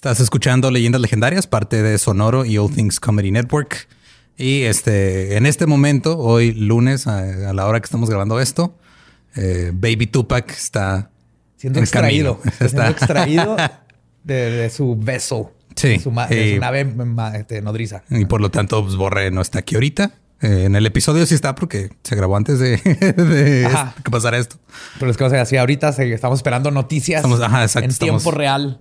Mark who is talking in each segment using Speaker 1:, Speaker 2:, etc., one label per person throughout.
Speaker 1: Estás escuchando Leyendas Legendarias, parte de Sonoro y All Things Comedy Network. Y este, en este momento, hoy lunes, a, la hora que estamos grabando esto, eh, Baby Tupac está
Speaker 2: siendo extraído. Está siendo extraído de, su beso.
Speaker 1: Sí.
Speaker 2: Su, de su nave este, nodriza.
Speaker 1: Y por lo tanto, pues, Borre no está aquí ahorita. Eh, en el episodio sí está porque se grabó antes de, que pasara esto.
Speaker 2: Pero es que, o sea, así ahorita estamos esperando noticias en tiempo real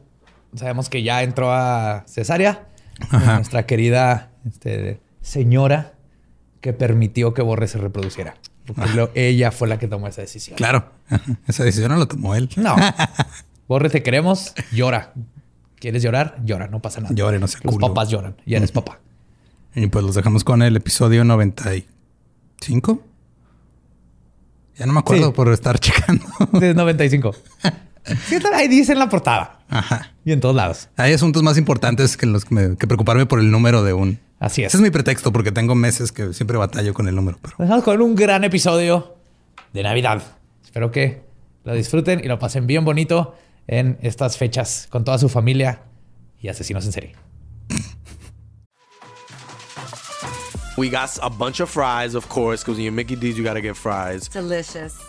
Speaker 2: sabemos que ya entró a cesárea. Nuestra querida este, señora que permitió que Borre se reproduciera. Porque ella fue la que tomó esa decisión.
Speaker 1: Claro. Esa decisión no la tomó él.
Speaker 2: No. Borre, te queremos. Llora. ¿Quieres llorar? Llora. No pasa nada.
Speaker 1: Llore, no sé.
Speaker 2: Los papás lloran. Y eres papá.
Speaker 1: Y pues los dejamos con el episodio 95. Ya no me acuerdo por estar checando.
Speaker 2: Es 95. ahí dice en la portada. Ajá. Y en todos lados.
Speaker 1: Hay asuntos más importantes que los que, preocuparme por el número de un.
Speaker 2: Así es.
Speaker 1: Ese es mi pretexto porque tengo meses que siempre batallo con el número.
Speaker 2: Pero... Dejamos con un gran episodio de Navidad. Espero que lo disfruten y lo pasen bien bonito en estas fechas con toda su familia y asesinos en serie.
Speaker 3: We got a bunch of fries, of course, because when you're Mickey D's, you got to get fries.
Speaker 4: Delicious.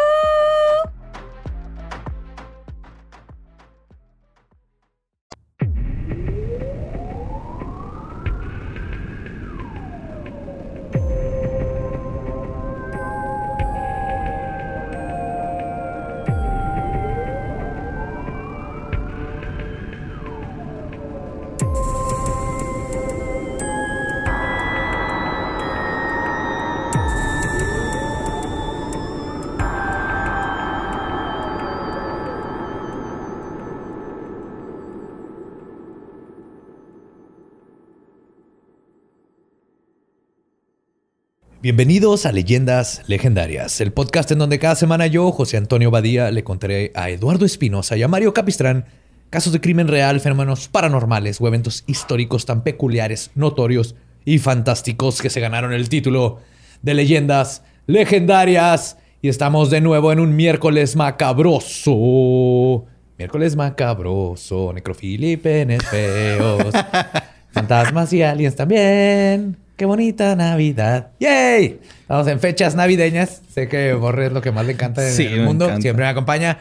Speaker 2: Bienvenidos a Leyendas Legendarias, el podcast en donde cada semana yo, José Antonio Badía, le contaré a Eduardo Espinosa y a Mario Capistrán casos de crimen real, fenómenos paranormales o eventos históricos tan peculiares, notorios y fantásticos que se ganaron el título de Leyendas Legendarias. Y estamos de nuevo en un miércoles macabroso. Miércoles macabroso, necrofilia y penes feos. Fantasmas y aliens también. Qué bonita Navidad. ¡Yay! Estamos en fechas navideñas. Sé que Borre es lo que más le encanta en el mundo. Siempre me acompaña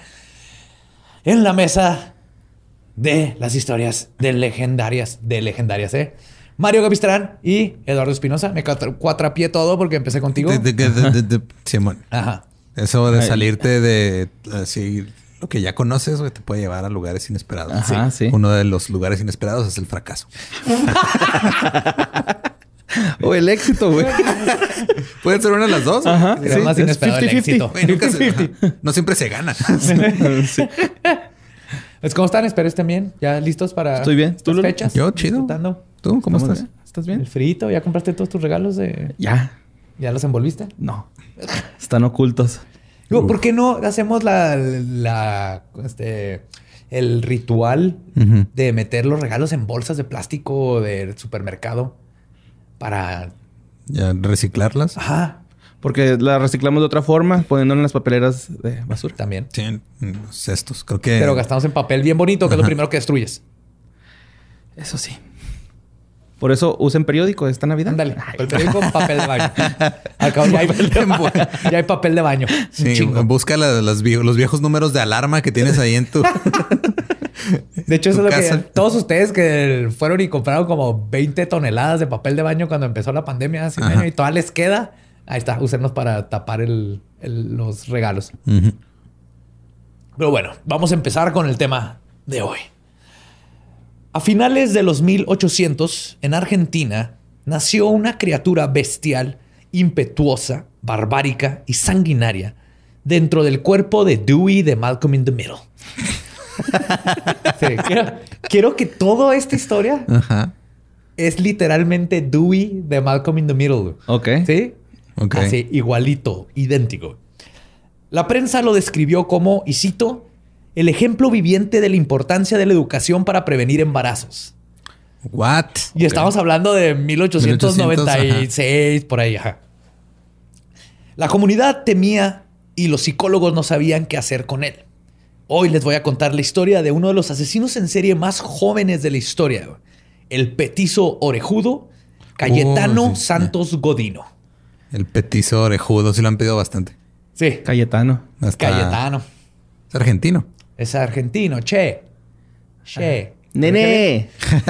Speaker 2: en la mesa de las historias de legendarias, de legendarias, ¿eh? Mario Gavistrán y Eduardo Espinosa. Me cuatrapié todo porque empecé contigo.
Speaker 1: Simón. Ajá. Eso de salirte de así lo que ya conoces, te puede llevar a lugares inesperados.
Speaker 2: Ajá, sí.
Speaker 1: Uno de los lugares inesperados es el fracaso.
Speaker 2: o el éxito, güey.
Speaker 1: Pueden ser una de las dos.
Speaker 2: Ajá. más inesperado el éxito.
Speaker 1: no siempre se gana.
Speaker 2: Pues, ¿Cómo están? Espero estén bien. ¿Ya listos para
Speaker 1: Estoy bien.
Speaker 2: ¿Tú fechas?
Speaker 1: Yo, chido. ¿Tú cómo estás?
Speaker 2: ¿Estás bien? El frito. ¿Ya compraste todos tus regalos de...?
Speaker 1: Ya.
Speaker 2: ¿Ya los envolviste?
Speaker 1: No. Están ocultos.
Speaker 2: Digo, ¿por qué no hacemos la... la este, el ritual de meter los regalos en bolsas de plástico del supermercado? Para...
Speaker 1: Ya, reciclarlas.
Speaker 2: Ajá.
Speaker 1: Porque la reciclamos de otra forma, poniéndola en las papeleras de basura.
Speaker 2: También.
Speaker 1: Sí, en los cestos. Creo que...
Speaker 2: Pero gastamos en papel bien bonito, que es lo primero que destruyes.
Speaker 1: Eso sí. Por eso usen periódico esta Navidad.
Speaker 2: Ándale. El periódico con papel de baño. Al cabo, ya hay, ya hay papel de baño.
Speaker 1: Sí, busca los viejos números de alarma que tienes ahí en tu...
Speaker 2: De hecho, eso es lo que todos ustedes que fueron y compraron como 20 toneladas de papel de baño cuando empezó la pandemia hace un año y todavía les queda. Ahí está, úsenlos para tapar los regalos. Pero bueno, vamos a empezar con el tema de hoy. A finales de los 1800, en Argentina, nació una criatura bestial, impetuosa, barbárica y sanguinaria dentro del cuerpo de Dewey de Malcolm in the Middle. quiero, que toda esta historia es literalmente Dewey de Malcolm in the Middle.
Speaker 1: Ok.
Speaker 2: ¿Sí?
Speaker 1: Ok.
Speaker 2: Así, igualito, idéntico. La prensa lo describió como, y cito, el ejemplo viviente de la importancia de la educación para prevenir embarazos.
Speaker 1: What?
Speaker 2: Y estamos hablando de 1896, por ahí. Ajá. La comunidad temía y los psicólogos no sabían qué hacer con él. Hoy les voy a contar la historia de uno de los asesinos en serie más jóvenes de la historia, el petizo orejudo Cayetano
Speaker 1: Oh, sí.
Speaker 2: Santos Godino.
Speaker 1: El petizo orejudo, sí lo han pedido bastante.
Speaker 2: Sí,
Speaker 5: Cayetano.
Speaker 1: Hasta-
Speaker 2: Cayetano.
Speaker 1: Es argentino.
Speaker 2: Es argentino, che. Che.
Speaker 5: ¡Nene!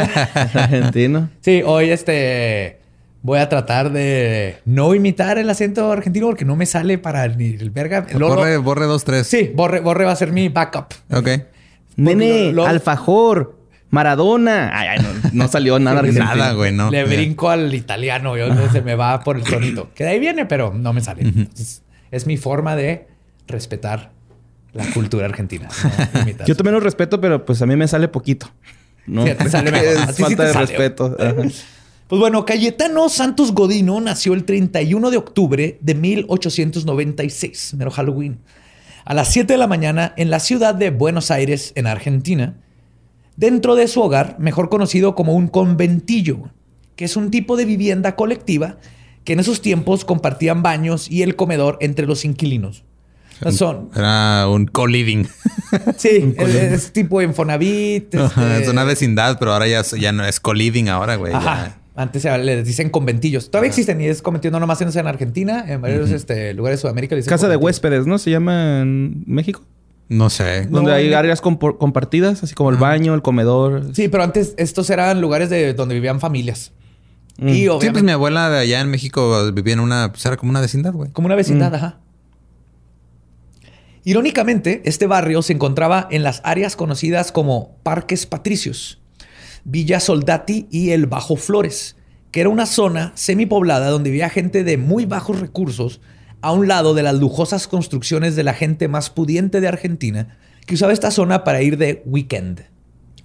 Speaker 5: Argentino.
Speaker 2: Sí, hoy este voy a tratar de no imitar el acento argentino porque no me sale para ni el verga.
Speaker 1: Borre, borre dos, tres.
Speaker 2: Sí, Borre, Borre va a ser mi backup.
Speaker 1: Ok.
Speaker 5: ¡Nene!
Speaker 2: Lo- lo-
Speaker 5: ¡Alfajor! ¡Maradona! Ay, ay, no, no salió nada argentino.
Speaker 1: Nada, güey, no.
Speaker 2: Le brinco al italiano, yo, se me va por el tonito. Que de ahí viene, pero no me sale. Entonces, es mi forma de respetar la cultura argentina. no.
Speaker 5: Yo también lo respeto, pero pues a mí me sale poquito. ¿no?
Speaker 2: Sí, te sale mejor.
Speaker 5: Es
Speaker 2: Así sí
Speaker 5: falta
Speaker 2: te
Speaker 5: de
Speaker 2: sale.
Speaker 5: respeto. Ajá.
Speaker 2: Pues bueno, Cayetano Santos Godino nació el 31 de octubre de 1896, mero Halloween, a las 7 de la mañana en la ciudad de Buenos Aires, en Argentina, dentro de su hogar, mejor conocido como un conventillo, que es un tipo de vivienda colectiva que en esos tiempos compartían baños y el comedor entre los inquilinos. Son,
Speaker 1: Era un co-living.
Speaker 2: sí, es, es tipo Infonavit. Este-
Speaker 1: Es una vecindad, pero ahora ya, ya no es co-living ahora, güey.
Speaker 2: Ajá.
Speaker 1: ya.
Speaker 2: Antes se- le dicen conventillos. Todavía existen y es conventillo no nomás en, en Argentina, en varios este, lugares de Sudamérica. le dicen
Speaker 5: Casa de huéspedes, ¿no? Se llama en México.
Speaker 1: No sé.
Speaker 5: Donde
Speaker 2: No,
Speaker 5: hay áreas compartidas, así como el baño, el comedor.
Speaker 2: Sí, pero antes estos eran lugares de donde vivían familias.
Speaker 5: Mm.
Speaker 2: Y
Speaker 1: Sí,
Speaker 2: obviamente
Speaker 1: pues mi abuela de allá en México vivía en una, pues era como una vecindad, güey.
Speaker 2: como una vecindad, ajá. Irónicamente, este barrio se encontraba en las áreas conocidas como Parques Patricios, Villa Soldati y el Bajo Flores, que era una zona semipoblada donde vivía gente de muy bajos recursos a un lado de las lujosas construcciones de la gente más pudiente de Argentina que usaba esta zona para ir de weekend.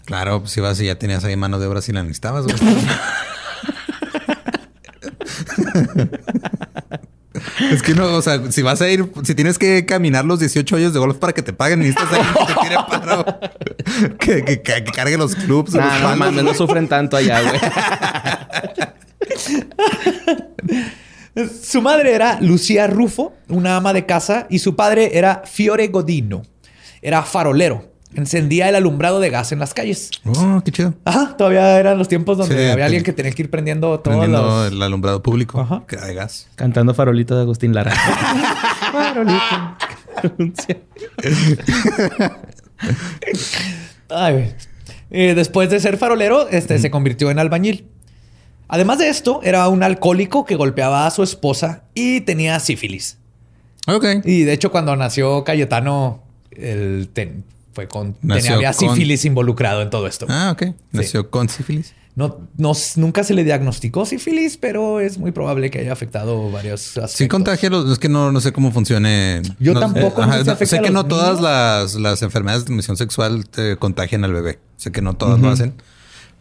Speaker 1: Claro, pues ibas y ya tenías ahí mano de obra si la necesitabas, güey. Es que no, o sea, si vas a ir, si tienes que caminar los 18 hoyos de golf para que te paguen, necesitas alguien que te tire paro. que, que- que- que cargue los clubs. o los
Speaker 5: Nah, no
Speaker 1: palos,
Speaker 5: mames, no sufren tanto allá, güey.
Speaker 2: Su madre era Lucía Rufo, una ama de casa, y su padre era Fiore Godino. Era farolero. Encendía el alumbrado de gas en las calles.
Speaker 1: Oh, qué chido.
Speaker 2: Ajá, todavía eran los tiempos donde
Speaker 1: Sí,
Speaker 2: había alguien que tenía que ir prendiendo todos
Speaker 1: Prendiendo
Speaker 2: los...
Speaker 1: el alumbrado público
Speaker 2: Ajá.
Speaker 1: que de gas.
Speaker 5: Cantando farolito de Agustín Lara. farolito.
Speaker 2: Ay. Eh, después de ser farolero, este, se convirtió en albañil. Además de esto, era un alcohólico que golpeaba a su esposa y tenía sífilis.
Speaker 1: Ok.
Speaker 2: Y de hecho, cuando nació Cayetano, él ten- fue con,
Speaker 1: Nació
Speaker 2: tenía, había
Speaker 1: con-
Speaker 2: sífilis involucrado en todo esto.
Speaker 1: Ah, ok. Nació con sífilis.
Speaker 2: No, no- nunca se le diagnosticó sífilis, pero es muy probable que haya afectado varios aspectos.
Speaker 1: Sí contagia los... Es que no, no sé cómo funcione.
Speaker 2: Yo
Speaker 1: No-
Speaker 2: tampoco, no sé si afecta
Speaker 1: sé
Speaker 2: a
Speaker 1: que no todas las, las enfermedades de transmisión sexual te contagian al bebé. Sé que no todas lo hacen.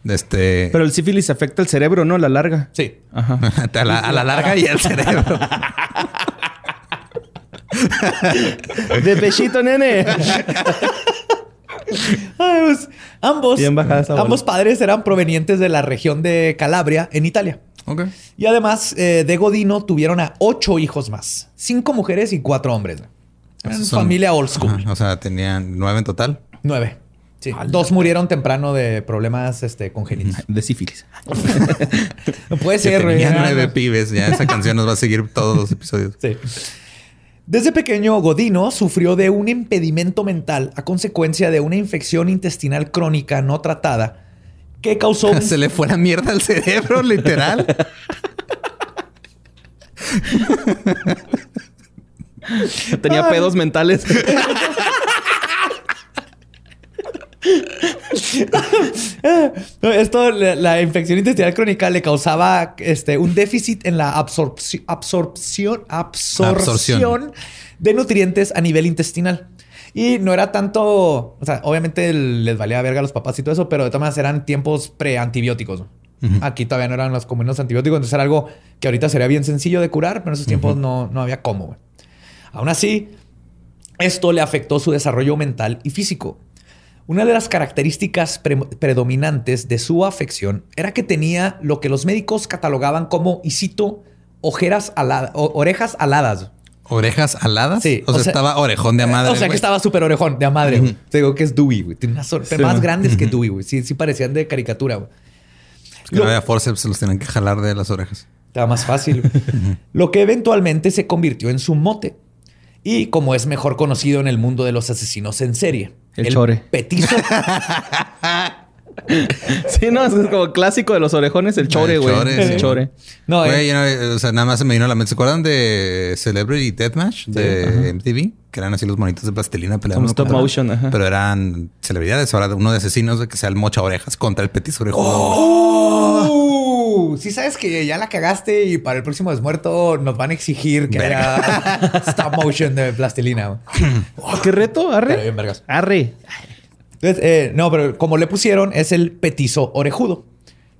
Speaker 1: Este...
Speaker 5: Pero el sífilis afecta el cerebro, ¿no? La larga.
Speaker 2: Sí.
Speaker 5: Ajá.
Speaker 1: a, la, a la larga y al cerebro.
Speaker 5: De pechito, nene.
Speaker 2: Ay, pues, ambos, ambos padres eran provenientes de la región de Calabria, en Italia.
Speaker 1: ok.
Speaker 2: Y además eh, de Godino tuvieron a ocho hijos más. Cinco mujeres y cuatro hombres. Eran
Speaker 1: son-
Speaker 2: familia old school.
Speaker 1: Ajá, o sea, tenían nueve en total.
Speaker 2: Nueve. Sí. Dos murieron temprano de problemas este, congénitos.
Speaker 5: De sífilis.
Speaker 2: No puede ser,
Speaker 1: tenían nueve pibes. Ya esa canción nos va a seguir todos los episodios.
Speaker 2: Sí. Desde pequeño, Godino sufrió de un impedimento mental a consecuencia de una infección intestinal crónica no tratada que causó un-
Speaker 1: Se le fue la mierda al cerebro, literal.
Speaker 5: Tenía pedos mentales.
Speaker 2: Esto, la, la infección intestinal crónica le causaba este, un déficit en la absorpci- absorpción, absorción,
Speaker 1: Absorción.
Speaker 2: de nutrientes a nivel intestinal. Y no era tanto, o sea, obviamente les valía verga a los papás y todo eso, pero de todas maneras eran tiempos pre-antibióticos. Aquí todavía no eran los comunes antibióticos, entonces era algo que ahorita sería bien sencillo de curar, pero en esos tiempos no, no había cómo. Aún así, Esto le afectó su desarrollo mental y físico. Una de las características pre- predominantes de su afección era que tenía lo que los médicos catalogaban como, y cito, ojeras aladas, orejas aladas.
Speaker 1: ¿Orejas aladas?
Speaker 2: Sí,
Speaker 1: O,
Speaker 2: o
Speaker 1: sea,
Speaker 2: sea-
Speaker 1: estaba orejón de a madre.
Speaker 2: o sea, que estaba súper orejón, de a madre. Te digo que es Dewey, güey. Tiene unas orejas más grandes que Dewey, güey. Sí, sí parecían de caricatura, güey.
Speaker 1: Que no había forceps, se los tenían que jalar de las orejas.
Speaker 2: Estaba más fácil. Lo que eventualmente se convirtió en su mote. Y como es mejor conocido en el mundo de los asesinos en serie.
Speaker 5: El chore.
Speaker 2: Petizo.
Speaker 5: Sí, no, es como clásico de los orejones, el chore, güey. El chore.
Speaker 2: No,
Speaker 1: Güey,
Speaker 2: eh,
Speaker 1: o sea, nada más se me vino a la mente. ¿Se acuerdan de Celebrity Deathmatch de MTV? Que eran así los monitos de plastilina peleando.
Speaker 5: Stop
Speaker 1: contra-
Speaker 5: motion, ajá.
Speaker 1: Pero eran celebridades. Ahora de uno de asesinos de que sea el mocha orejas contra el petiso orejudo.
Speaker 2: ¡Oh! Sí sabes que ya la cagaste y para el próximo desmuerto nos van a exigir que
Speaker 1: Verga.
Speaker 2: haya stop motion de plastilina.
Speaker 5: Oh, ¿Qué reto? Arre.
Speaker 2: bien, vergas.
Speaker 5: Arre.
Speaker 2: Entonces, eh, no, pero como le pusieron, es el petizo orejudo,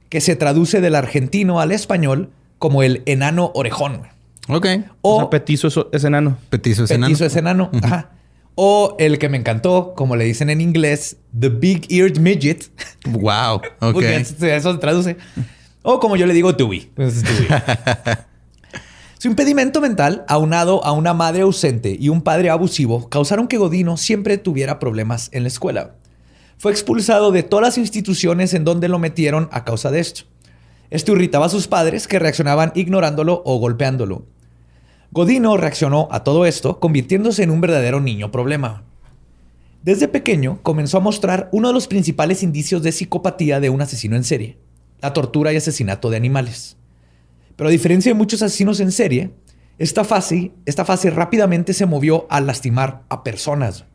Speaker 2: que se traduce del argentino al español como el enano orejón.
Speaker 1: Ok.
Speaker 5: O
Speaker 2: O
Speaker 5: sea, petizo es, es enano.
Speaker 1: Petizo es enano.
Speaker 2: petizo es enano. Ajá. O el que me encantó, como le dicen en inglés, the big eared midget.
Speaker 1: Wow. Ok.
Speaker 2: Porque eso, eso se traduce. O como yo le digo, Dewey. Pues. Su impedimento mental, aunado a una madre ausente y un padre abusivo, causaron que Godino siempre tuviera problemas en la escuela. Fue expulsado de todas las instituciones en donde lo metieron a causa de esto. Esto irritaba a sus padres que reaccionaban ignorándolo o golpeándolo. Godino reaccionó a todo esto, convirtiéndose en un verdadero niño problema. Desde pequeño comenzó a mostrar uno de los principales indicios de psicopatía de un asesino en serie, la tortura y asesinato de animales. Pero a diferencia de muchos asesinos en serie, esta fase, esta fase rápidamente se movió a lastimar a personas.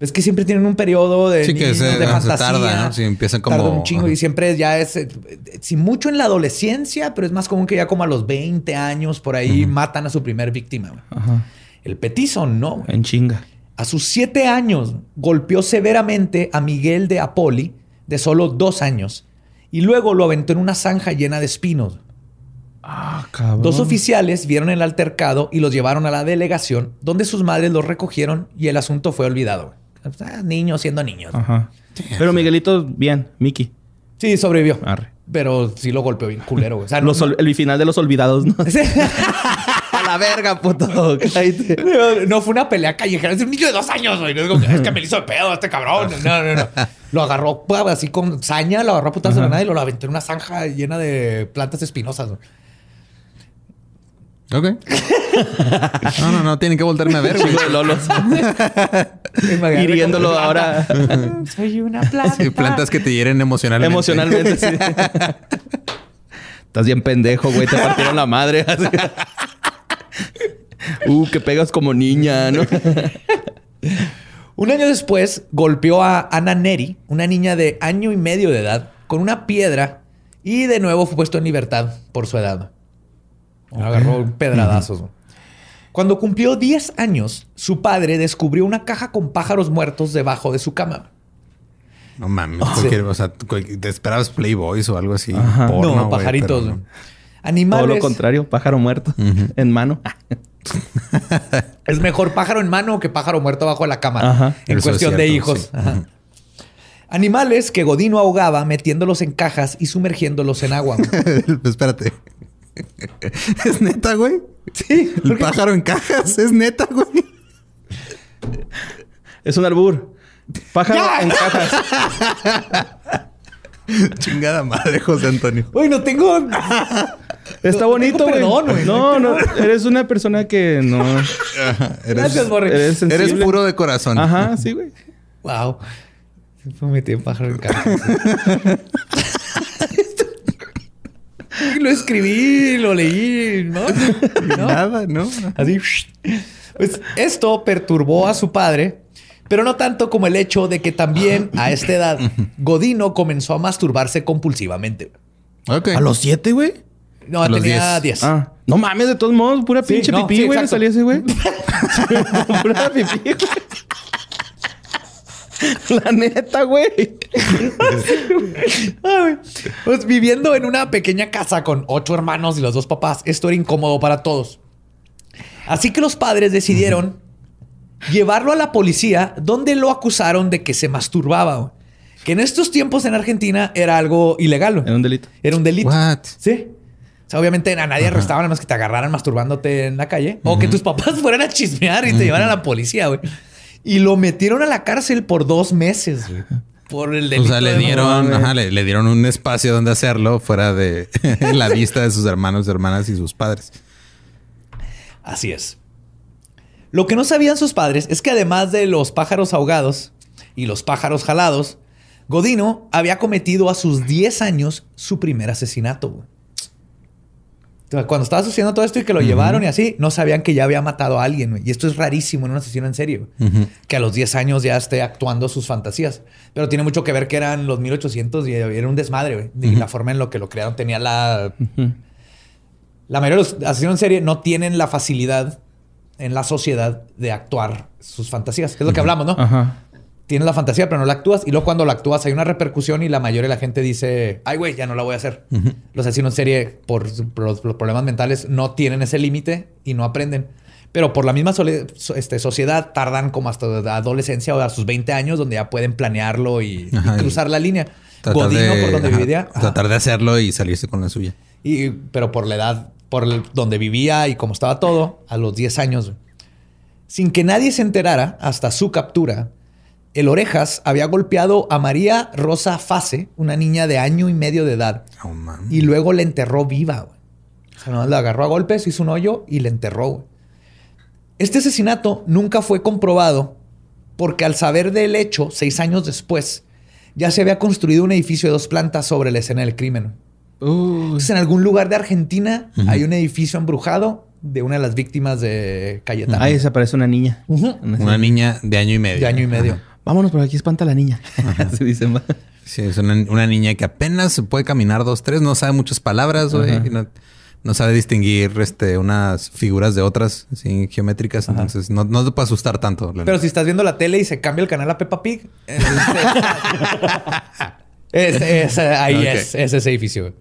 Speaker 2: Ves que siempre tienen un periodo de,
Speaker 1: Sí, que
Speaker 2: niños,
Speaker 1: se-
Speaker 2: de
Speaker 1: se
Speaker 2: fantasía.
Speaker 1: tarda, ¿no? Empiezan como-
Speaker 2: tarda un chingo
Speaker 1: ajá.
Speaker 2: y siempre ya es, eh, si mucho en la adolescencia, pero es más común que ya como a los 20 años por ahí matan a su primer víctima.
Speaker 5: Ajá.
Speaker 2: El petizo no.
Speaker 5: En chinga.
Speaker 2: A sus siete años golpeó severamente a Miguel de Apoli, de solo dos años, y luego lo aventó en una zanja llena de espinos.
Speaker 5: Ah, cabrón.
Speaker 2: Dos oficiales vieron el altercado y los llevaron a la delegación, donde sus madres los recogieron y el asunto fue olvidado. Ah, niños siendo niños.
Speaker 5: Ajá. Pero Miguelito, bien. Mickey.
Speaker 2: Sí, sobrevivió.
Speaker 5: Arre.
Speaker 2: Pero sí lo golpeó bien culero. güey. O sea, no-
Speaker 5: Los ol- el final de los olvidados, ¿no?
Speaker 2: La verga, puto. No, no fue una pelea callejera. Es un niño de dos años, güey. No es, que, es que me lo hizo de pedo este cabrón. No, no, no. Lo agarró pues, así con saña, lo agarró a putas de la nada y lo aventó en una zanja llena de plantas espinosas. güey.
Speaker 1: Ok. No, no, no. Tienen que volverme a ver, güey.
Speaker 5: Lolos. Hiriéndolo ahora
Speaker 4: Soy una planta.
Speaker 1: Sí, plantas que te hieren emocionalmente.
Speaker 5: emocionalmente. sí. Estás bien pendejo, güey. Te partieron la madre. Uh, que pegas como niña, ¿no?
Speaker 2: Un año después, golpeó a Ana Neri, una niña de año y medio de edad, con una piedra y de nuevo fue puesto en libertad por su edad. Agarró pedradazos. Cuando cumplió 10 años, su padre descubrió una caja con pájaros muertos debajo de su cama.
Speaker 1: No mames. o sea, te esperabas Playboys o algo así. porno,
Speaker 2: no, pajaritos.
Speaker 1: pero
Speaker 2: güey.
Speaker 1: no.
Speaker 2: Animales.
Speaker 5: Todo lo contrario. Pájaro muerto. En mano.
Speaker 2: Es mejor pájaro en mano que pájaro muerto bajo la cama.
Speaker 5: Ajá.
Speaker 2: En
Speaker 1: Eso
Speaker 2: cuestión de hijos.
Speaker 1: sí.
Speaker 2: Ajá. Animales que Godino ahogaba metiéndolos en cajas y sumergiéndolos en agua.
Speaker 1: Espérate. ¿Es neta, güey?
Speaker 2: sí.
Speaker 1: El pájaro en cajas. ¿Es neta, güey?
Speaker 5: Es un albur. Pájaro
Speaker 2: ¡Ya!
Speaker 5: en cajas.
Speaker 1: Chingada madre, José Antonio.
Speaker 2: Uy, no tengo.
Speaker 5: Está
Speaker 2: No
Speaker 5: bonito, güey.
Speaker 2: güey.
Speaker 5: No, no. Eres una persona que no...
Speaker 1: Eres,
Speaker 2: Gracias, Borre.
Speaker 5: Eres sensible.
Speaker 1: eres puro de corazón.
Speaker 5: Ajá, sí, güey.
Speaker 2: Wow. Me metí en pájaro en cajas. Y lo escribí, lo leí, ¿no? ¿No?
Speaker 1: Nada, ¿no?
Speaker 2: Así. Pues esto perturbó a su padre, pero no tanto como el hecho de que también a esta edad Godino comenzó a masturbarse compulsivamente.
Speaker 1: Ok.
Speaker 5: ¿A los siete, güey?
Speaker 2: No,
Speaker 1: A los
Speaker 2: tenía
Speaker 1: 10.
Speaker 2: 10.
Speaker 5: Ah. No mames, de todos modos. Pura
Speaker 2: Sí,
Speaker 5: pinche
Speaker 2: no,
Speaker 5: pipí,
Speaker 2: sí,
Speaker 5: güey.
Speaker 2: exacto.
Speaker 5: salía ese, güey. Pura pipí, güey. La neta, güey.
Speaker 2: Ay, Pues viviendo en una pequeña casa con ocho hermanos y los dos papás, esto era incómodo para todos. Así que los padres decidieron llevarlo a la policía, donde lo acusaron de que se masturbaba. Que en estos tiempos en Argentina era algo ilegal.
Speaker 5: Era un delito.
Speaker 2: Era un delito.
Speaker 1: What?
Speaker 2: Sí. O sea, obviamente a nadie arrestaban nada más que te agarraran masturbándote en la calle. O que tus papás fueran a chismear y te llevaran a la policía, güey. Y lo metieron a la cárcel por dos meses, güey. Por el
Speaker 1: O
Speaker 2: delito.
Speaker 1: sea, le
Speaker 2: de
Speaker 1: dieron,
Speaker 2: mamá,
Speaker 1: ajá, le, le dieron un espacio donde hacerlo fuera de la vista de sus hermanos, hermanas y sus padres.
Speaker 2: Así es. Lo que no sabían sus padres es que además de los pájaros ahogados y los pájaros jalados, Godino había cometido a sus 10 años su primer asesinato. güey. Cuando estaba sucediendo todo esto y que lo llevaron y así, no sabían que ya había matado a alguien. güey. Y esto es rarísimo en un asesino en serio. Que a los 10 años ya esté actuando sus fantasías. Pero tiene mucho que ver que eran los 1800 y era un desmadre. güey. Y la forma en lo que lo crearon tenía la la mayoría de los asesinos en serie no tienen la facilidad en la sociedad de actuar sus fantasías. Que es lo que hablamos, ¿no?
Speaker 5: Ajá.
Speaker 2: Tienes la fantasía, pero no la actúas. Y luego cuando la actúas hay una repercusión y la mayoría de la gente dice, ay, güey, ya no la voy a hacer. Los asesinos en serie, por, los, los problemas mentales, no tienen ese límite y no aprenden. Pero por la misma este, sociedad tardan como hasta la adolescencia o a sus 20 años donde ya pueden planearlo y, y
Speaker 1: Ajá, y
Speaker 2: cruzar la línea.
Speaker 1: Tratar
Speaker 2: Godino,
Speaker 1: de-
Speaker 2: por donde
Speaker 1: ajá,
Speaker 2: vivía. ajá.
Speaker 1: Tratar de hacerlo y salirse con la suya.
Speaker 2: Y, pero por la edad, por el- donde vivía y cómo estaba todo, a los 10 años. Sin que nadie se enterara, hasta su captura, el Orejas había golpeado a María Rosa Fase, una niña de año y medio de edad,
Speaker 1: Oh,
Speaker 2: y luego le enterró viva. güey. O sea, nomás la agarró a golpes, hizo un hoyo y le enterró. güey. Este asesinato nunca fue comprobado porque al saber del hecho, seis años después, ya se había construido un edificio de dos plantas sobre la escena del crimen. Entonces, en algún lugar de Argentina hay un edificio embrujado de una de las víctimas de Cayetano.
Speaker 5: Ahí desaparece una niña.
Speaker 1: Una niña de año y medio.
Speaker 2: De año y medio.
Speaker 5: Vámonos por aquí, espanta a la niña. Así dicen. va.
Speaker 1: Sí, es una, una niña que apenas se puede caminar dos, tres, no sabe muchas palabras, güey. No, no sabe distinguir este, unas figuras de otras, así, geométricas. Entonces, no, no te puede asustar tanto.
Speaker 2: Pero si estás viendo la tele y se cambia el canal a Peppa Pig, este- es- es- ahí es, es ese edificio.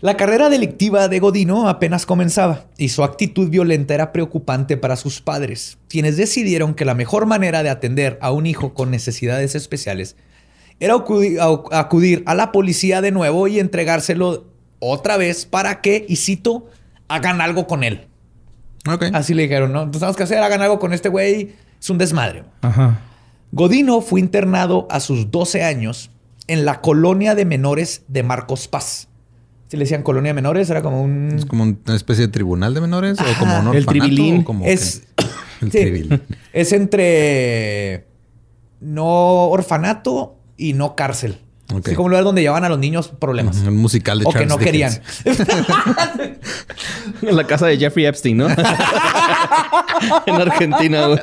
Speaker 2: La carrera delictiva de Godino apenas comenzaba y su actitud violenta era preocupante para sus padres, quienes decidieron que la mejor manera de atender a un hijo con necesidades especiales era acudir a la policía de nuevo y entregárselo otra vez para que, y cito, hagan algo con él. Así le dijeron, ¿no? Entonces tenemos que hacer, hagan algo con este güey. Es un desmadre.
Speaker 5: Ajá.
Speaker 2: Godino fue internado a sus 12 años en la colonia de menores de Marcos Paz. Si le decían colonia de menores, era como un...
Speaker 1: Es como una especie de tribunal de menores
Speaker 2: Ajá.
Speaker 1: o como un
Speaker 5: El
Speaker 1: orfanato.
Speaker 5: tribilín.
Speaker 1: o como
Speaker 2: es,
Speaker 1: que- el
Speaker 2: sí,
Speaker 1: tribilín.
Speaker 2: es entre no orfanato y no cárcel.
Speaker 1: Ok.
Speaker 2: Es como un lugar donde llevaban a los niños problemas.
Speaker 1: Un musical de
Speaker 2: O que no querían.
Speaker 5: En la casa de Jeffrey Epstein, ¿no? en Argentina, güey.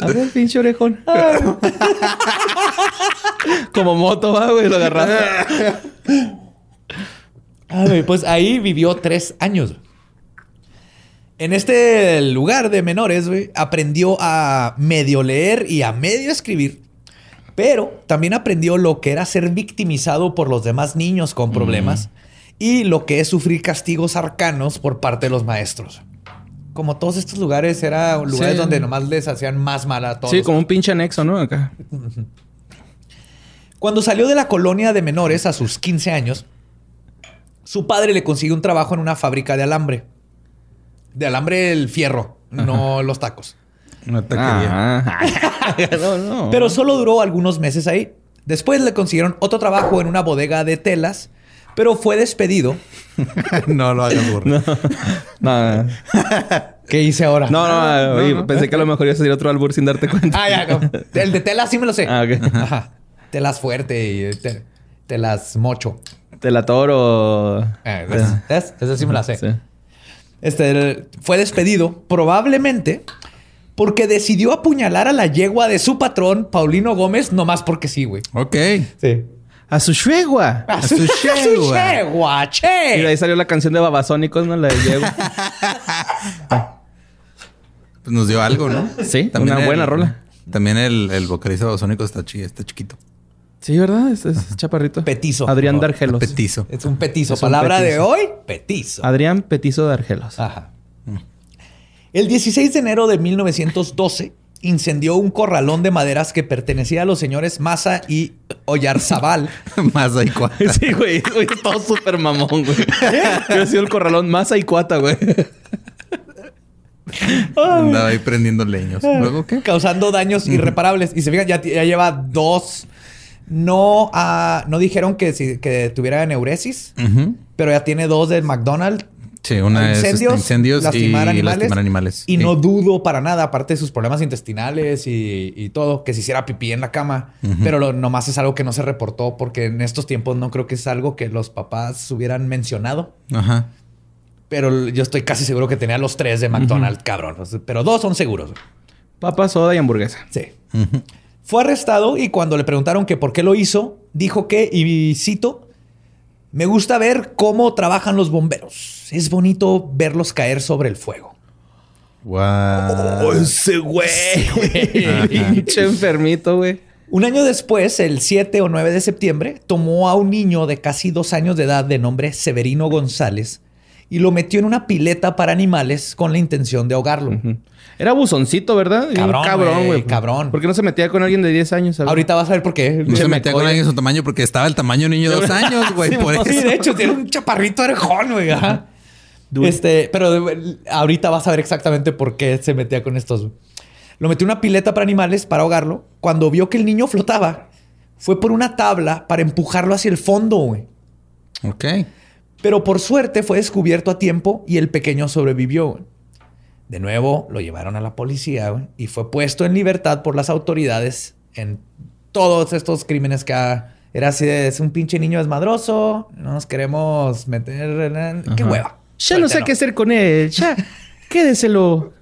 Speaker 5: A ver, pinche orejón. Como moto, va, güey, lo agarraste.
Speaker 2: Ah, güey, pues ahí vivió tres años. En este lugar de menores, güey, aprendió a medio leer y a medio escribir. Pero también aprendió lo que era ser victimizado por los demás niños con problemas y lo que es sufrir castigos arcanos por parte de los maestros. Como todos estos lugares, eran lugares
Speaker 5: Sí.
Speaker 2: donde nomás les hacían más mal a todos.
Speaker 5: Sí, como un pinche anexo, ¿no? Acá.
Speaker 2: Cuando salió de la colonia de menores a sus 15 años, su padre le consiguió un trabajo en una fábrica de alambre. De alambre el fierro, no los tacos.
Speaker 1: Una taquería.
Speaker 5: Ah. no, no.
Speaker 2: Pero solo duró algunos meses ahí. Después le consiguieron otro trabajo en una bodega de telas, pero fue despedido.
Speaker 1: no lo hagas burro.
Speaker 5: No,
Speaker 2: ¿Qué hice ahora?
Speaker 5: no, no, oye, pensé que a lo mejor iba a salir otro albur sin darte cuenta.
Speaker 2: Ah, ya, no. El de telas sí me lo sé.
Speaker 5: Ah, ok.
Speaker 2: Ajá. Telas fuerte y te- telas mocho.
Speaker 5: Te la toro.
Speaker 2: Eh, ¿ves? ¿Ves? Esa sí me la sé.
Speaker 5: Sí.
Speaker 2: Este fue despedido probablemente porque decidió apuñalar a la yegua de su patrón, Paulino Gómez, nomás porque sí, güey.
Speaker 1: Ok.
Speaker 2: Sí.
Speaker 5: A su yegua.
Speaker 2: A
Speaker 1: su yegua.
Speaker 2: yegua,
Speaker 5: Y de ahí
Speaker 2: che.
Speaker 5: salió la canción de Babasónicos, ¿no? La de yegua.
Speaker 1: Pues nos dio algo, ¿no?
Speaker 5: Sí, una buena rola.
Speaker 1: También el, el vocalista basónico está, chi- está chiquito.
Speaker 5: Sí, ¿verdad? Es, es chaparrito.
Speaker 2: Petizo.
Speaker 5: Adrián
Speaker 2: por favor.
Speaker 5: Dargelos.
Speaker 1: Petizo.
Speaker 2: Es un petizo.
Speaker 5: Es un
Speaker 2: Palabra de hoy, petizo.
Speaker 5: Adrián Petizo de Argelos.
Speaker 2: Ajá. El 16 de enero de 1912 incendió un corralón de maderas que pertenecía a los señores Maza y Oyarzabal.
Speaker 1: Más ahí cuatro.
Speaker 5: Sí, güey. güey, Todo súper mamón, güey. Yo he sido el corralón más y cuata, güey.
Speaker 1: Andaba ahí prendiendo leños. ¿Luego qué?
Speaker 2: causando daños irreparables. Y se fijan, ya, ya lleva dos. No, ah, no dijeron que, si- que tuviera neuresis, pero ya tiene dos de McDonald's.
Speaker 1: Sí, una es este, incendios
Speaker 2: lastimar
Speaker 1: y
Speaker 2: animales.
Speaker 1: lastimar animales.
Speaker 2: Y
Speaker 1: Sí.
Speaker 2: no dudo para nada, aparte de sus problemas intestinales y, y todo, que se hiciera pipí en la cama. Pero lo, nomás es algo que no se reportó porque en estos tiempos no creo que es algo que los papás hubieran mencionado.
Speaker 1: Ajá.
Speaker 2: Pero yo estoy casi seguro que tenía los tres de McDonald's, cabrón. Pero dos son seguros.
Speaker 5: Papa, soda y hamburguesa.
Speaker 2: Sí. Fue arrestado y cuando le preguntaron que por qué lo hizo, dijo que, y cito, me gusta ver cómo trabajan los bomberos. Es bonito verlos caer sobre el fuego.
Speaker 1: Guau.
Speaker 5: ese güey. Pinche enfermito, güey.
Speaker 2: Un año después, el 7 o 9 de septiembre, tomó a un niño de casi dos años de edad de nombre Severino González y lo metió en una pileta para animales con la intención de ahogarlo.
Speaker 5: Era buzoncito, ¿verdad?
Speaker 2: Cabrón,
Speaker 5: cabrón,
Speaker 2: güey, cabrón.
Speaker 5: ¿Por qué no se metía con alguien de 10 años?
Speaker 2: Ahorita vas a ver por qué.
Speaker 1: No se metía con alguien de su tamaño porque estaba el tamaño niño de dos años, güey.
Speaker 5: Sí,
Speaker 1: por
Speaker 5: no,
Speaker 1: eso.
Speaker 2: Sí, de hecho, tiene un chaparrito orejón, güey. Este, pero de- ahorita vas a ver exactamente por qué se metía con estos. güey. Lo metió en una pileta para animales para ahogarlo. Cuando vio que el niño flotaba, fue por una tabla para empujarlo hacia el fondo, güey.
Speaker 1: Ok.
Speaker 2: Pero por suerte fue descubierto a tiempo y el pequeño sobrevivió. güey. De nuevo lo llevaron a la policía güey, y fue puesto en libertad por las autoridades en todos estos crímenes que ha- era así de es un pinche niño desmadroso, no nos queremos meter en... ¡Qué hueva!
Speaker 5: Ya no sé qué hacer con él. Ya, quédeselo.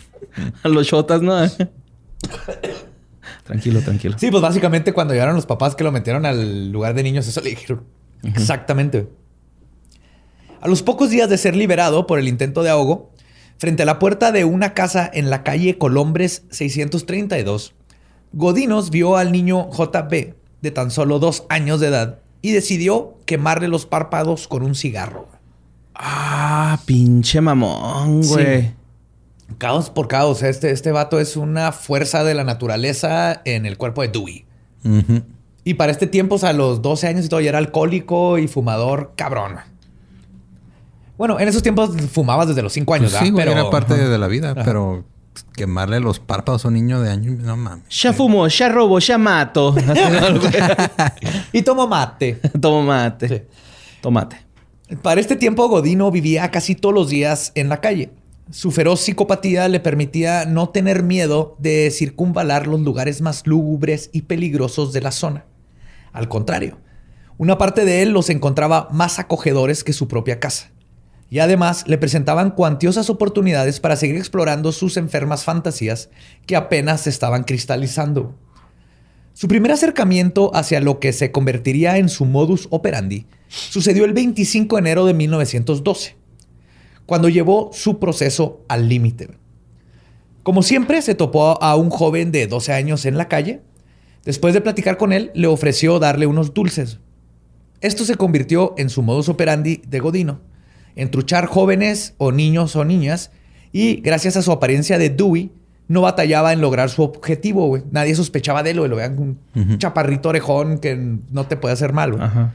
Speaker 5: A los shotas, ¿no? tranquilo, tranquilo.
Speaker 2: Sí, pues básicamente cuando llegaron los papás que lo metieron al lugar de niños, eso le dijeron. Exactamente. A los pocos días de ser liberado por el intento de ahogo, frente a la puerta de una casa en la calle Colombres 632, Godinos vio al niño JB de tan solo dos años de edad y decidió quemarle los párpados con un cigarro.
Speaker 5: Ah, pinche mamón,
Speaker 2: Sí.
Speaker 5: güey.
Speaker 2: Caos por caos. Este, este vato es una fuerza de la naturaleza en el cuerpo de Dewey. Y para este tiempo, o sea, a los 12 años y todo, ya era alcohólico y fumador cabrón. Bueno, en esos tiempos fumabas desde los 5 años,
Speaker 1: Pues sí,
Speaker 2: ¿verdad?
Speaker 1: güey, era parte de la vida,
Speaker 2: Ajá.
Speaker 1: pero quemarle los párpados a un niño de año, no mames.
Speaker 5: Ya fumo, ya robo, ya mato.
Speaker 2: Y tomo mate.
Speaker 5: Toma mate.
Speaker 2: Sí.
Speaker 5: Tomate.
Speaker 2: Para este tiempo, Godino vivía casi todos los días en la calle. Su feroz psicopatía le permitía no tener miedo de circunvalar los lugares más lúgubres y peligrosos de la zona. Al contrario, una parte de él los encontraba más acogedores que su propia casa. Y además le presentaban cuantiosas oportunidades para seguir explorando sus enfermas fantasías que apenas se estaban cristalizando. Su primer acercamiento hacia lo que se convertiría en su modus operandi sucedió el 25 de enero de 1912, cuando llevó su proceso al límite. Como siempre, se topó a un joven de 12 años en la calle. Después de platicar con él, le ofreció darle unos dulces. Esto se convirtió en su modus operandi de Godino, entruchar jóvenes o niños o niñas, y gracias a su apariencia de Dewey, no batallaba en lograr su objetivo, güey. Nadie sospechaba de él, güey. Lo vean un chaparrito orejón que no te puede hacer mal, güey.
Speaker 5: Ajá.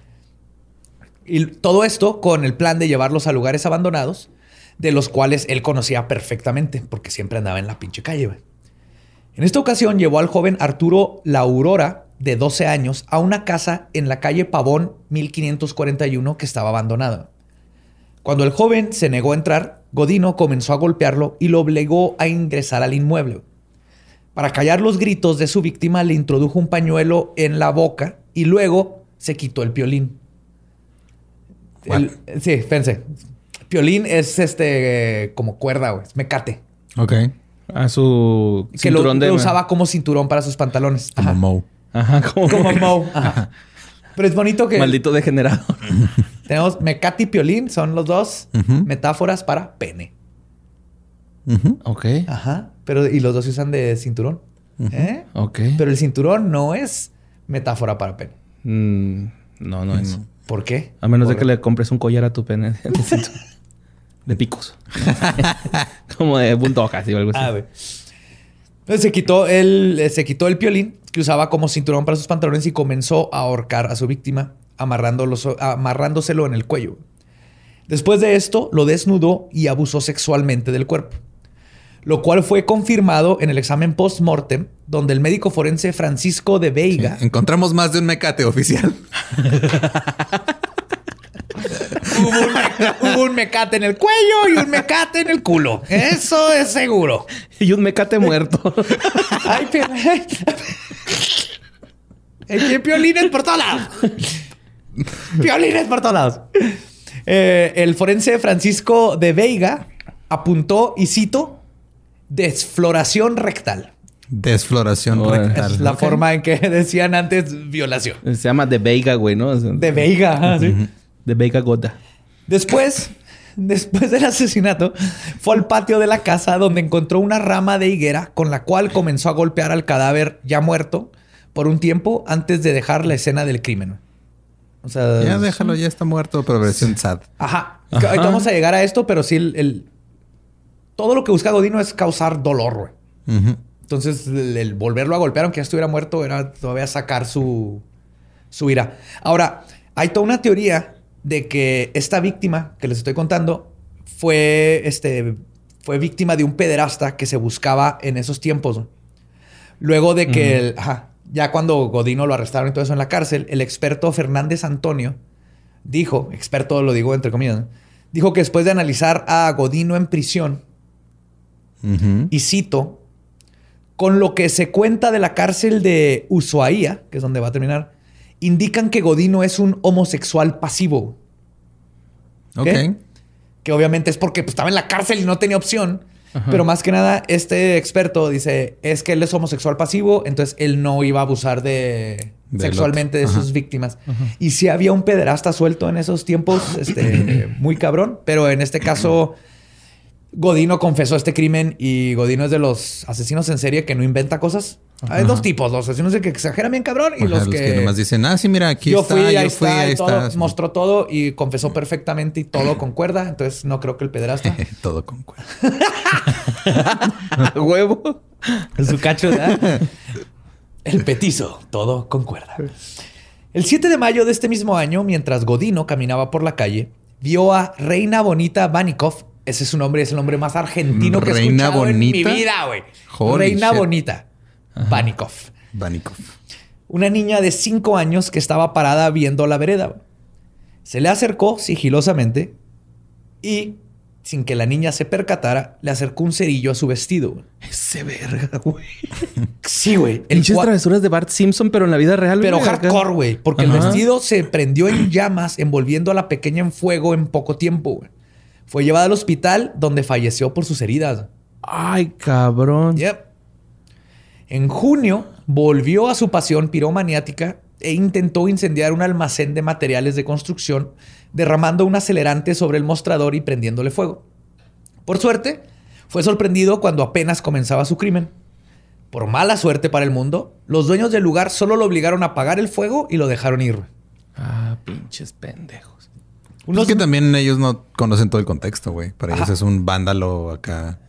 Speaker 2: Y todo esto con el plan de llevarlos a lugares abandonados, de los cuales él conocía perfectamente, porque siempre andaba en la pinche calle. güey. En esta ocasión llevó al joven Arturo La Aurora, de 12 años, a una casa en la calle Pavón 1541 que estaba abandonada. Cuando el joven se negó a entrar, Godino comenzó a golpearlo y lo obligó a ingresar al inmueble. Para callar los gritos de su víctima, le introdujo un pañuelo en la boca y luego se quitó el piolín. El- sí, fíjense. Piolín es este como cuerda, güey. Es mecate.
Speaker 1: Ok.
Speaker 5: A su
Speaker 2: Que lo,
Speaker 5: cinturón de...
Speaker 2: lo usaba como cinturón para sus pantalones.
Speaker 1: Como
Speaker 2: Ajá.
Speaker 1: Moe.
Speaker 5: Ajá, como...
Speaker 2: Como Moe. Ajá. Pero es bonito que
Speaker 5: Maldito degenerado.
Speaker 2: tenemos mecate y piolín. Son los dos metáforas para pene.
Speaker 1: Ujú.
Speaker 5: ok.
Speaker 2: Ajá. Pero, y los dos se usan de cinturón. ¿Eh?
Speaker 5: Ok.
Speaker 2: Pero el cinturón no es metáfora para pene.
Speaker 5: Mm, no, no es.
Speaker 2: ¿Por qué?
Speaker 5: A menos de que le compres un collar a tu pene.
Speaker 1: De
Speaker 5: De picos. Como de bulldog, así o algo así.
Speaker 2: Ah, güey. Entonces se quitó el, eh, se quitó el piolín que usaba como cinturón para sus pantalones y comenzó a ahorcar a su víctima, amarrándoselo en el cuello. Después de esto, lo desnudó y abusó sexualmente del cuerpo. Lo cual fue confirmado en el examen post-mortem, donde el médico forense Francisco de Veiga
Speaker 1: Encontramos más de un mecate oficial.
Speaker 2: hubo, un, meca- hubo un mecate en el cuello y un mecate en el culo. Eso es seguro.
Speaker 5: Y un mecate muerto.
Speaker 2: Ay, pero... Hay piolines por todos lados. Piolines por todos lados. Eh, el forense Francisco de Veiga apuntó, y cito, desfloración rectal.
Speaker 1: Desfloración rectal.
Speaker 2: Es la forma en que decían antes violación.
Speaker 5: Se llama The Veiga, güey, ¿no?
Speaker 2: De Veiga. sí.
Speaker 5: The Veiga Goda.
Speaker 2: Después, después del asesinato, fue al patio de la casa donde encontró una rama de higuera con la cual comenzó a golpear al cadáver ya muerto por un tiempo antes de dejar la escena del crimen. O sea,
Speaker 1: Ya déjalo, ya está muerto, pero versión sad.
Speaker 2: Ajá. Ahorita vamos a llegar a esto, pero sí, el, el- todo lo que busca Godino es causar dolor, güey. Entonces, el, el volverlo a golpear, aunque ya estuviera muerto, era todavía sacar su, su ira. Ahora, hay toda una teoría de que esta víctima que les estoy contando fue, este, fue víctima de un pederasta que se buscaba en esos tiempos. Luego de que, el- ajá, ya cuando Godino lo arrestaron y todo eso en la cárcel, el experto Fernández Antonio dijo, experto lo digo entre comillas, ¿no? dijo que después de analizar a Godino en prisión, y cito, con lo que se cuenta de la cárcel de Ushuaia, que es donde va a terminar, indican que Godino es un homosexual pasivo.
Speaker 1: Ok.
Speaker 2: Que obviamente es porque pues, estaba en la cárcel y no tenía opción. Pero más que nada, este experto dice, es que él es homosexual pasivo, entonces él no iba a abusar de sexualmente de sus víctimas. Y sí había un pederasta suelto en esos tiempos, este, muy cabrón, pero en este caso... Godino confesó este crimen y Godino es de los asesinos en serie que no inventa cosas. Hay dos tipos, los asesinos de que exageran bien cabrón y
Speaker 1: Ajá,
Speaker 2: los, que,
Speaker 1: nomás dicen, ah, sí, mira, aquí
Speaker 2: yo
Speaker 1: está,
Speaker 2: fui, ahí
Speaker 1: yo
Speaker 2: está,
Speaker 1: fui, ahí
Speaker 2: y todo,
Speaker 1: está.
Speaker 2: mostró todo y confesó perfectamente y todo concuerda. Entonces no creo que el pederasta
Speaker 1: Todo con cuerda.
Speaker 5: Huevo.
Speaker 2: en su cacho, ¿verdad? El petizo, todo concuerda. El 7 de mayo de este mismo año, mientras Godino caminaba por la calle, vio a Reina Bonita Vanikov. Ese es su nombre, es el nombre más argentino que he escuchado en mi vida, güey. Reina
Speaker 1: shit.
Speaker 2: Bonita Vanikov.
Speaker 1: Vanikov.
Speaker 2: Una niña de 5 años que estaba parada viendo la vereda. Se le acercó sigilosamente y, sin que la niña se percatara, le acercó un cerillo a su vestido.
Speaker 5: Ese verga, güey.
Speaker 2: Sí, güey. El
Speaker 5: Pinches travesuras de Bart Simpson, pero en la vida real.
Speaker 2: Pero hardcore, güey. Porque el vestido se prendió en llamas, envolviendo a la pequeña en fuego en poco tiempo, güey. Fue llevada al hospital donde falleció por sus heridas.
Speaker 5: Ay, cabrón.
Speaker 2: Yep. En junio volvió a su pasión piromaniática e intentó incendiar un almacén de materiales de construcción, derramando un acelerante sobre el mostrador y prendiéndole fuego. Por suerte, fue sorprendido cuando apenas comenzaba su crimen. Por mala suerte para el mundo, los dueños del lugar solo lo obligaron a apagar el fuego y lo dejaron ir.
Speaker 5: Ah, pinches pendejos.
Speaker 2: Unos-
Speaker 1: Es que también ellos no conocen todo el contexto, güey. Para ellos es un vándalo acá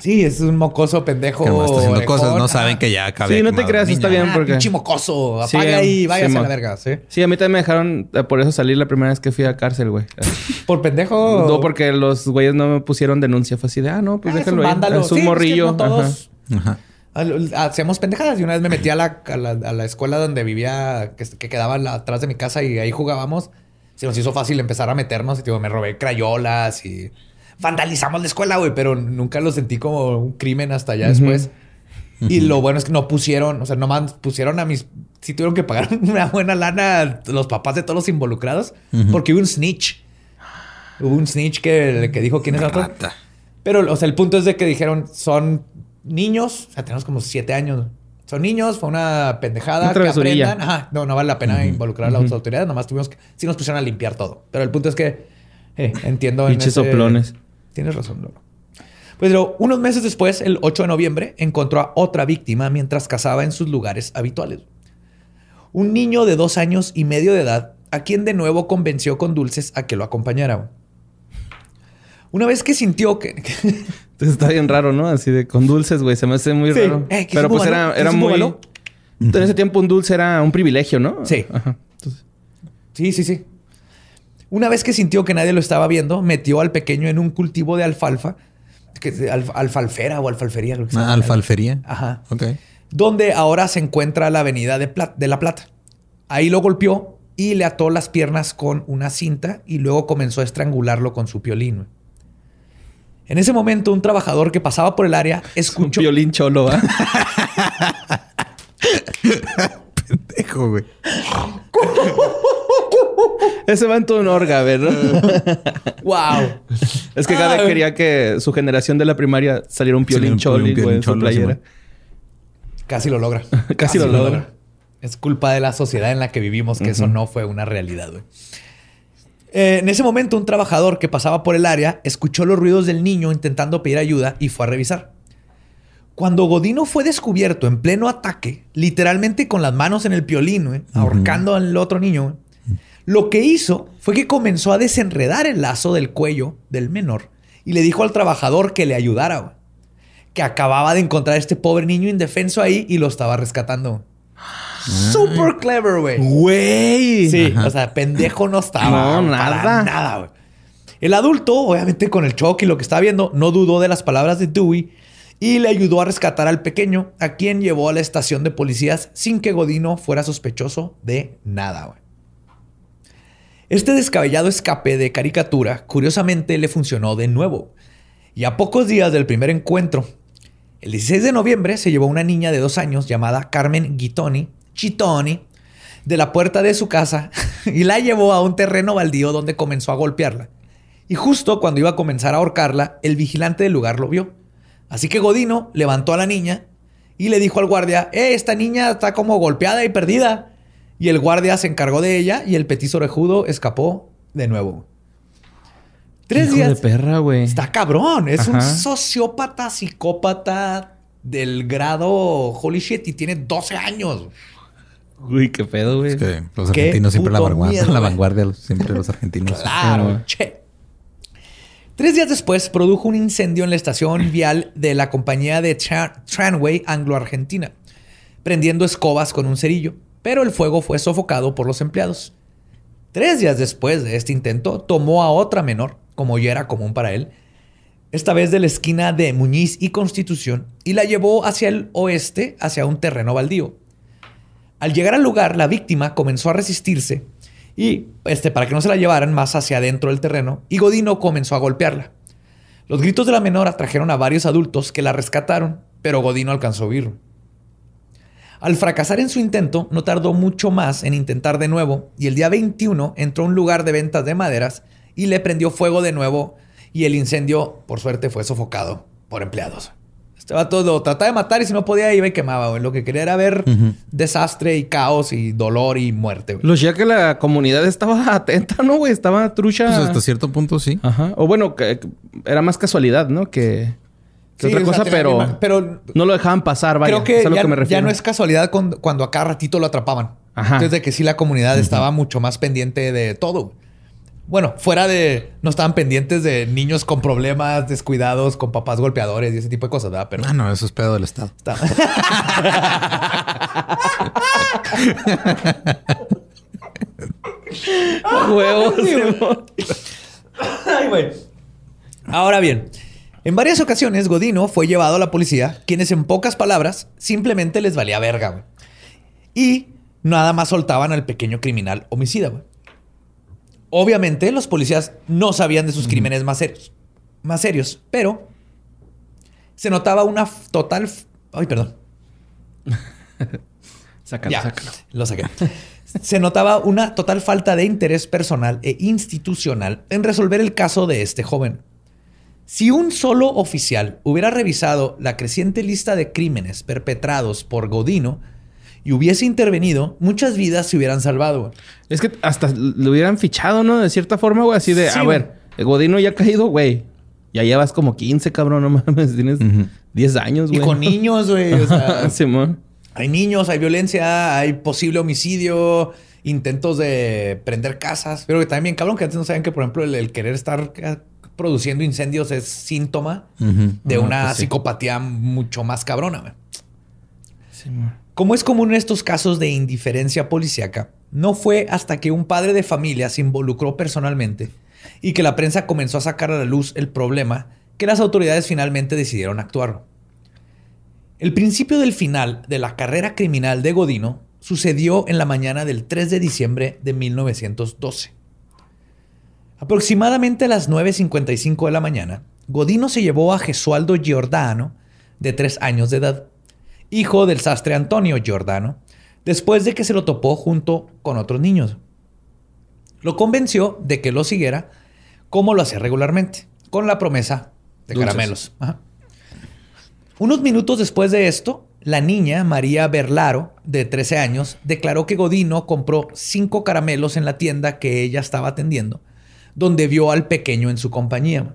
Speaker 2: Sí, es un mocoso pendejo.
Speaker 1: que está haciendo
Speaker 2: orejón.
Speaker 1: cosas. No saben que ya acabé.
Speaker 5: Sí, no te creas, está bien.
Speaker 2: Ah,
Speaker 5: porque-
Speaker 2: pinche mocoso.
Speaker 5: Sí,
Speaker 2: Apaga ahí y váyase a la verga. ¿sí?
Speaker 5: Sí, a mí también me dejaron eh, por eso salir la primera vez que fui a cárcel, güey.
Speaker 2: Por pendejo.
Speaker 5: No, porque los güeyes no me pusieron denuncia. Fue así de, ah, no, pues
Speaker 2: Ah, es
Speaker 5: déjalo
Speaker 2: un
Speaker 5: ahí. Es
Speaker 2: Sí,
Speaker 5: un
Speaker 2: es que
Speaker 5: morrillo.
Speaker 2: no todos
Speaker 1: Ajá.
Speaker 2: al- hacemos pendejadas. Y una vez me metí a la, a la, a la escuela donde vivía, que, que quedaba la- atrás de mi casa y ahí jugábamos. Se nos hizo fácil empezar a meternos y digo, me robé crayolas y vandalizamos la escuela, güey, pero nunca lo sentí como un crimen hasta allá después. Y lo bueno es que no pusieron, o sea, nomás pusieron a mis. Sí tuvieron que pagar una buena lana los papás de todos los involucrados porque hubo un snitch. Hubo un snitch que, que dijo quién es el otro. Pero, o sea, el punto es de que dijeron, son niños, o sea, tenemos como siete años. Son niños, fue una pendejada.
Speaker 5: Una
Speaker 2: que
Speaker 5: travesurilla.
Speaker 2: aprendan. Ajá, no, no vale la pena involucrar a las autoridades, nomás tuvimos que, sí nos pusieron a limpiar todo. Pero el punto es que, eh, entiendo. en
Speaker 5: Pinches
Speaker 2: ese-
Speaker 5: soplones.
Speaker 2: Tienes razón, Lolo. Pues pero unos meses después, el 8 de noviembre, encontró a otra víctima mientras cazaba en sus lugares habituales. Un niño de dos años y medio de edad, a quien de nuevo convenció con dulces a que lo acompañara. Una vez que sintió que...
Speaker 5: Entonces está bien raro, ¿no? Así de con dulces, güey. Se me hace muy
Speaker 2: Sí.
Speaker 5: raro.
Speaker 2: Eh, ¿quieres
Speaker 5: Pero pues era,
Speaker 2: ¿Quieres
Speaker 5: era muy.
Speaker 2: búbalo?
Speaker 5: En ese tiempo un dulce era un privilegio, ¿no?
Speaker 2: Sí.
Speaker 5: Ajá. Entonces,
Speaker 2: Sí, sí, sí. Una vez que sintió que nadie lo estaba viendo, metió al pequeño en un cultivo de alfalfa, que es de alf- alfalfera o alfalfería, lo que.
Speaker 1: Ah, alfalfería.
Speaker 2: Ajá.
Speaker 1: Ok.
Speaker 2: Donde ahora se encuentra la avenida de, Pla- de La Plata. Ahí lo golpeó y le ató las piernas con una cinta y luego comenzó a estrangularlo con su piolín. güey. En ese momento, un trabajador que pasaba por el área
Speaker 5: un
Speaker 2: escuchó.
Speaker 5: violín cholo, ¿ah?
Speaker 1: Dejo, güey.
Speaker 5: Ese va en todo un orga, a ver, ¿no?
Speaker 2: ¡Wow!
Speaker 5: es que Gabe
Speaker 2: Ay.
Speaker 5: quería que su generación de la primaria saliera un piolín choli, güey, en su playera.
Speaker 2: Casi lo logra.
Speaker 5: Casi lo logra.
Speaker 2: Es culpa de la sociedad en la que vivimos que eso no fue una realidad. güey. Eh, en ese momento, un trabajador que pasaba por el área escuchó los ruidos del niño intentando pedir ayuda y fue a revisar. Cuando Godino fue descubierto en pleno ataque, literalmente con las manos en el piolín, güey, ahorcando al otro niño, güey, lo que hizo fue que comenzó a desenredar el lazo del cuello del menor y le dijo al trabajador que le ayudara, güey, que acababa de encontrar a este pobre niño indefenso ahí y lo estaba rescatando. Super clever, güey.
Speaker 5: Güey.
Speaker 2: Sí, o sea, pendejo no estaba.
Speaker 5: No,
Speaker 2: para
Speaker 5: nada.
Speaker 2: Nada, güey. El adulto, obviamente con el shock y lo que estaba viendo, no dudó de las palabras de Dewey y le ayudó a rescatar al pequeño, a quien llevó a la estación de policías sin que Godino fuera sospechoso de nada, güey. Este descabellado escape de caricatura, curiosamente, le funcionó de nuevo. Y a pocos días del primer encuentro, el 16 de noviembre se llevó una niña de dos años llamada Carmen Guitoni, Chitoni, de la puerta de su casa y la llevó a un terreno baldío donde comenzó a golpearla. Y justo cuando iba a comenzar a ahorcarla, el vigilante del lugar lo vio. Así que Godino levantó a la niña y le dijo al guardia, eh, esta niña está como golpeada y perdida. Y el guardia se encargó de ella y el petiso orejudo escapó de nuevo. Tres
Speaker 5: Hijo
Speaker 2: días.
Speaker 5: de perra, güey.
Speaker 2: Está cabrón. Es un sociópata, psicópata del grado holy shit y tiene 12 años.
Speaker 5: Uy, qué pedo, güey.
Speaker 1: Es que los
Speaker 2: Qué
Speaker 1: argentinos siempre la vanguardia,
Speaker 2: miedo,
Speaker 1: la vanguardia, siempre los argentinos.
Speaker 2: Claro, che. Tres días después produjo un incendio en la estación vial de la compañía de Tra- Tranway Anglo-Argentina, prendiendo escobas con un cerillo, pero el fuego fue sofocado por los empleados. Tres días después de este intento, tomó a otra menor, como ya era común para él, esta vez de la esquina de Muñiz y Constitución, y la llevó hacia el oeste, hacia un terreno baldío. Al llegar al lugar, la víctima comenzó a resistirse y, este, para que no se la llevaran más hacia adentro del terreno, y Godino comenzó a golpearla. Los gritos de la menor atrajeron a varios adultos que la rescataron, pero Godino alcanzó a huir. Al fracasar en su intento, no tardó mucho más en intentar de nuevo, y el día 21 entró a un lugar de ventas de maderas y le prendió fuego de nuevo, y el incendio, por suerte, fue sofocado por empleados. Este vato lo trataba de matar y si no podía iba y quemaba, güey. Lo que quería era ver desastre y caos y dolor y muerte, güey.
Speaker 5: Lo ya que la comunidad estaba atenta, ¿no, güey? Estaba trucha.
Speaker 1: Pues hasta cierto punto sí.
Speaker 5: Ajá. O bueno, que, que era más casualidad, ¿no? Que, que
Speaker 2: Sí,
Speaker 5: otra cosa, pero,
Speaker 2: misma- pero
Speaker 5: no lo dejaban pasar, vaya.
Speaker 2: creo que,
Speaker 5: es a lo
Speaker 2: ya,
Speaker 5: que me
Speaker 2: ya
Speaker 5: refiero.
Speaker 2: no es casualidad cuando, cuando a cada ratito lo atrapaban.
Speaker 5: Ajá.
Speaker 2: Entonces de que sí la comunidad estaba mucho más pendiente de todo. Bueno, fuera de... No estaban pendientes de niños con problemas, descuidados, con papás golpeadores y ese tipo de cosas, ¿verdad? Pero...
Speaker 1: Ah, no, eso es pedo del Estado.
Speaker 2: está-
Speaker 5: Huevos.
Speaker 2: Ay, güey. Ahora bien, en varias ocasiones Godino fue llevado a la policía, quienes en pocas palabras simplemente les valía verga, güey. Y nada más soltaban al pequeño criminal homicida, güey. Obviamente los policías no sabían de sus crímenes más serios, más serios, pero se notaba una total... Ay, perdón.
Speaker 5: Sácalo,
Speaker 2: Ya,
Speaker 5: sácalo.
Speaker 2: lo saqué. Se notaba una total falta de interés personal e institucional en resolver el caso de este joven. Si un solo oficial hubiera revisado la creciente lista de crímenes perpetrados por Godino y hubiese intervenido, muchas vidas se hubieran salvado. güey.
Speaker 5: Es que hasta lo hubieran fichado, ¿no? De cierta forma, güey. Así de,
Speaker 2: Sí,
Speaker 5: a ver, el Godino ya ha caído, güey. Ya llevas como 15, cabrón, no mames. Tienes 10 años,
Speaker 2: Y
Speaker 5: güey.
Speaker 2: con niños, güey. o sea,
Speaker 5: Simón.
Speaker 2: hay niños, hay violencia, hay posible homicidio, intentos de prender casas. Pero que también cabrón que antes no sabían que, por ejemplo, el, el querer estar produciendo incendios es síntoma de
Speaker 5: Ah,
Speaker 2: una
Speaker 5: pues sí.
Speaker 2: psicopatía mucho más cabrona. Como es común en estos casos de indiferencia policíaca, no fue hasta que un padre de familia se involucró personalmente y que la prensa comenzó a sacar a la luz el problema que las autoridades finalmente decidieron actuar. El principio del final de la carrera criminal de Godino sucedió en la mañana del 3 de diciembre de 1912. Aproximadamente a las 9.55 de la mañana, Godino se llevó a Gesualdo Giordano, de tres años de edad, hijo del sastre Antonio Giordano, después de que se lo topó junto con otros niños. Lo convenció de que lo siguiera como lo hacía regularmente, con la promesa de
Speaker 5: Dulces.
Speaker 2: caramelos. Ajá. Unos minutos después de esto, la niña María Berlaro, de 13 años, declaró que Godino compró cinco caramelos en la tienda que ella estaba atendiendo, donde vio al pequeño en su compañía.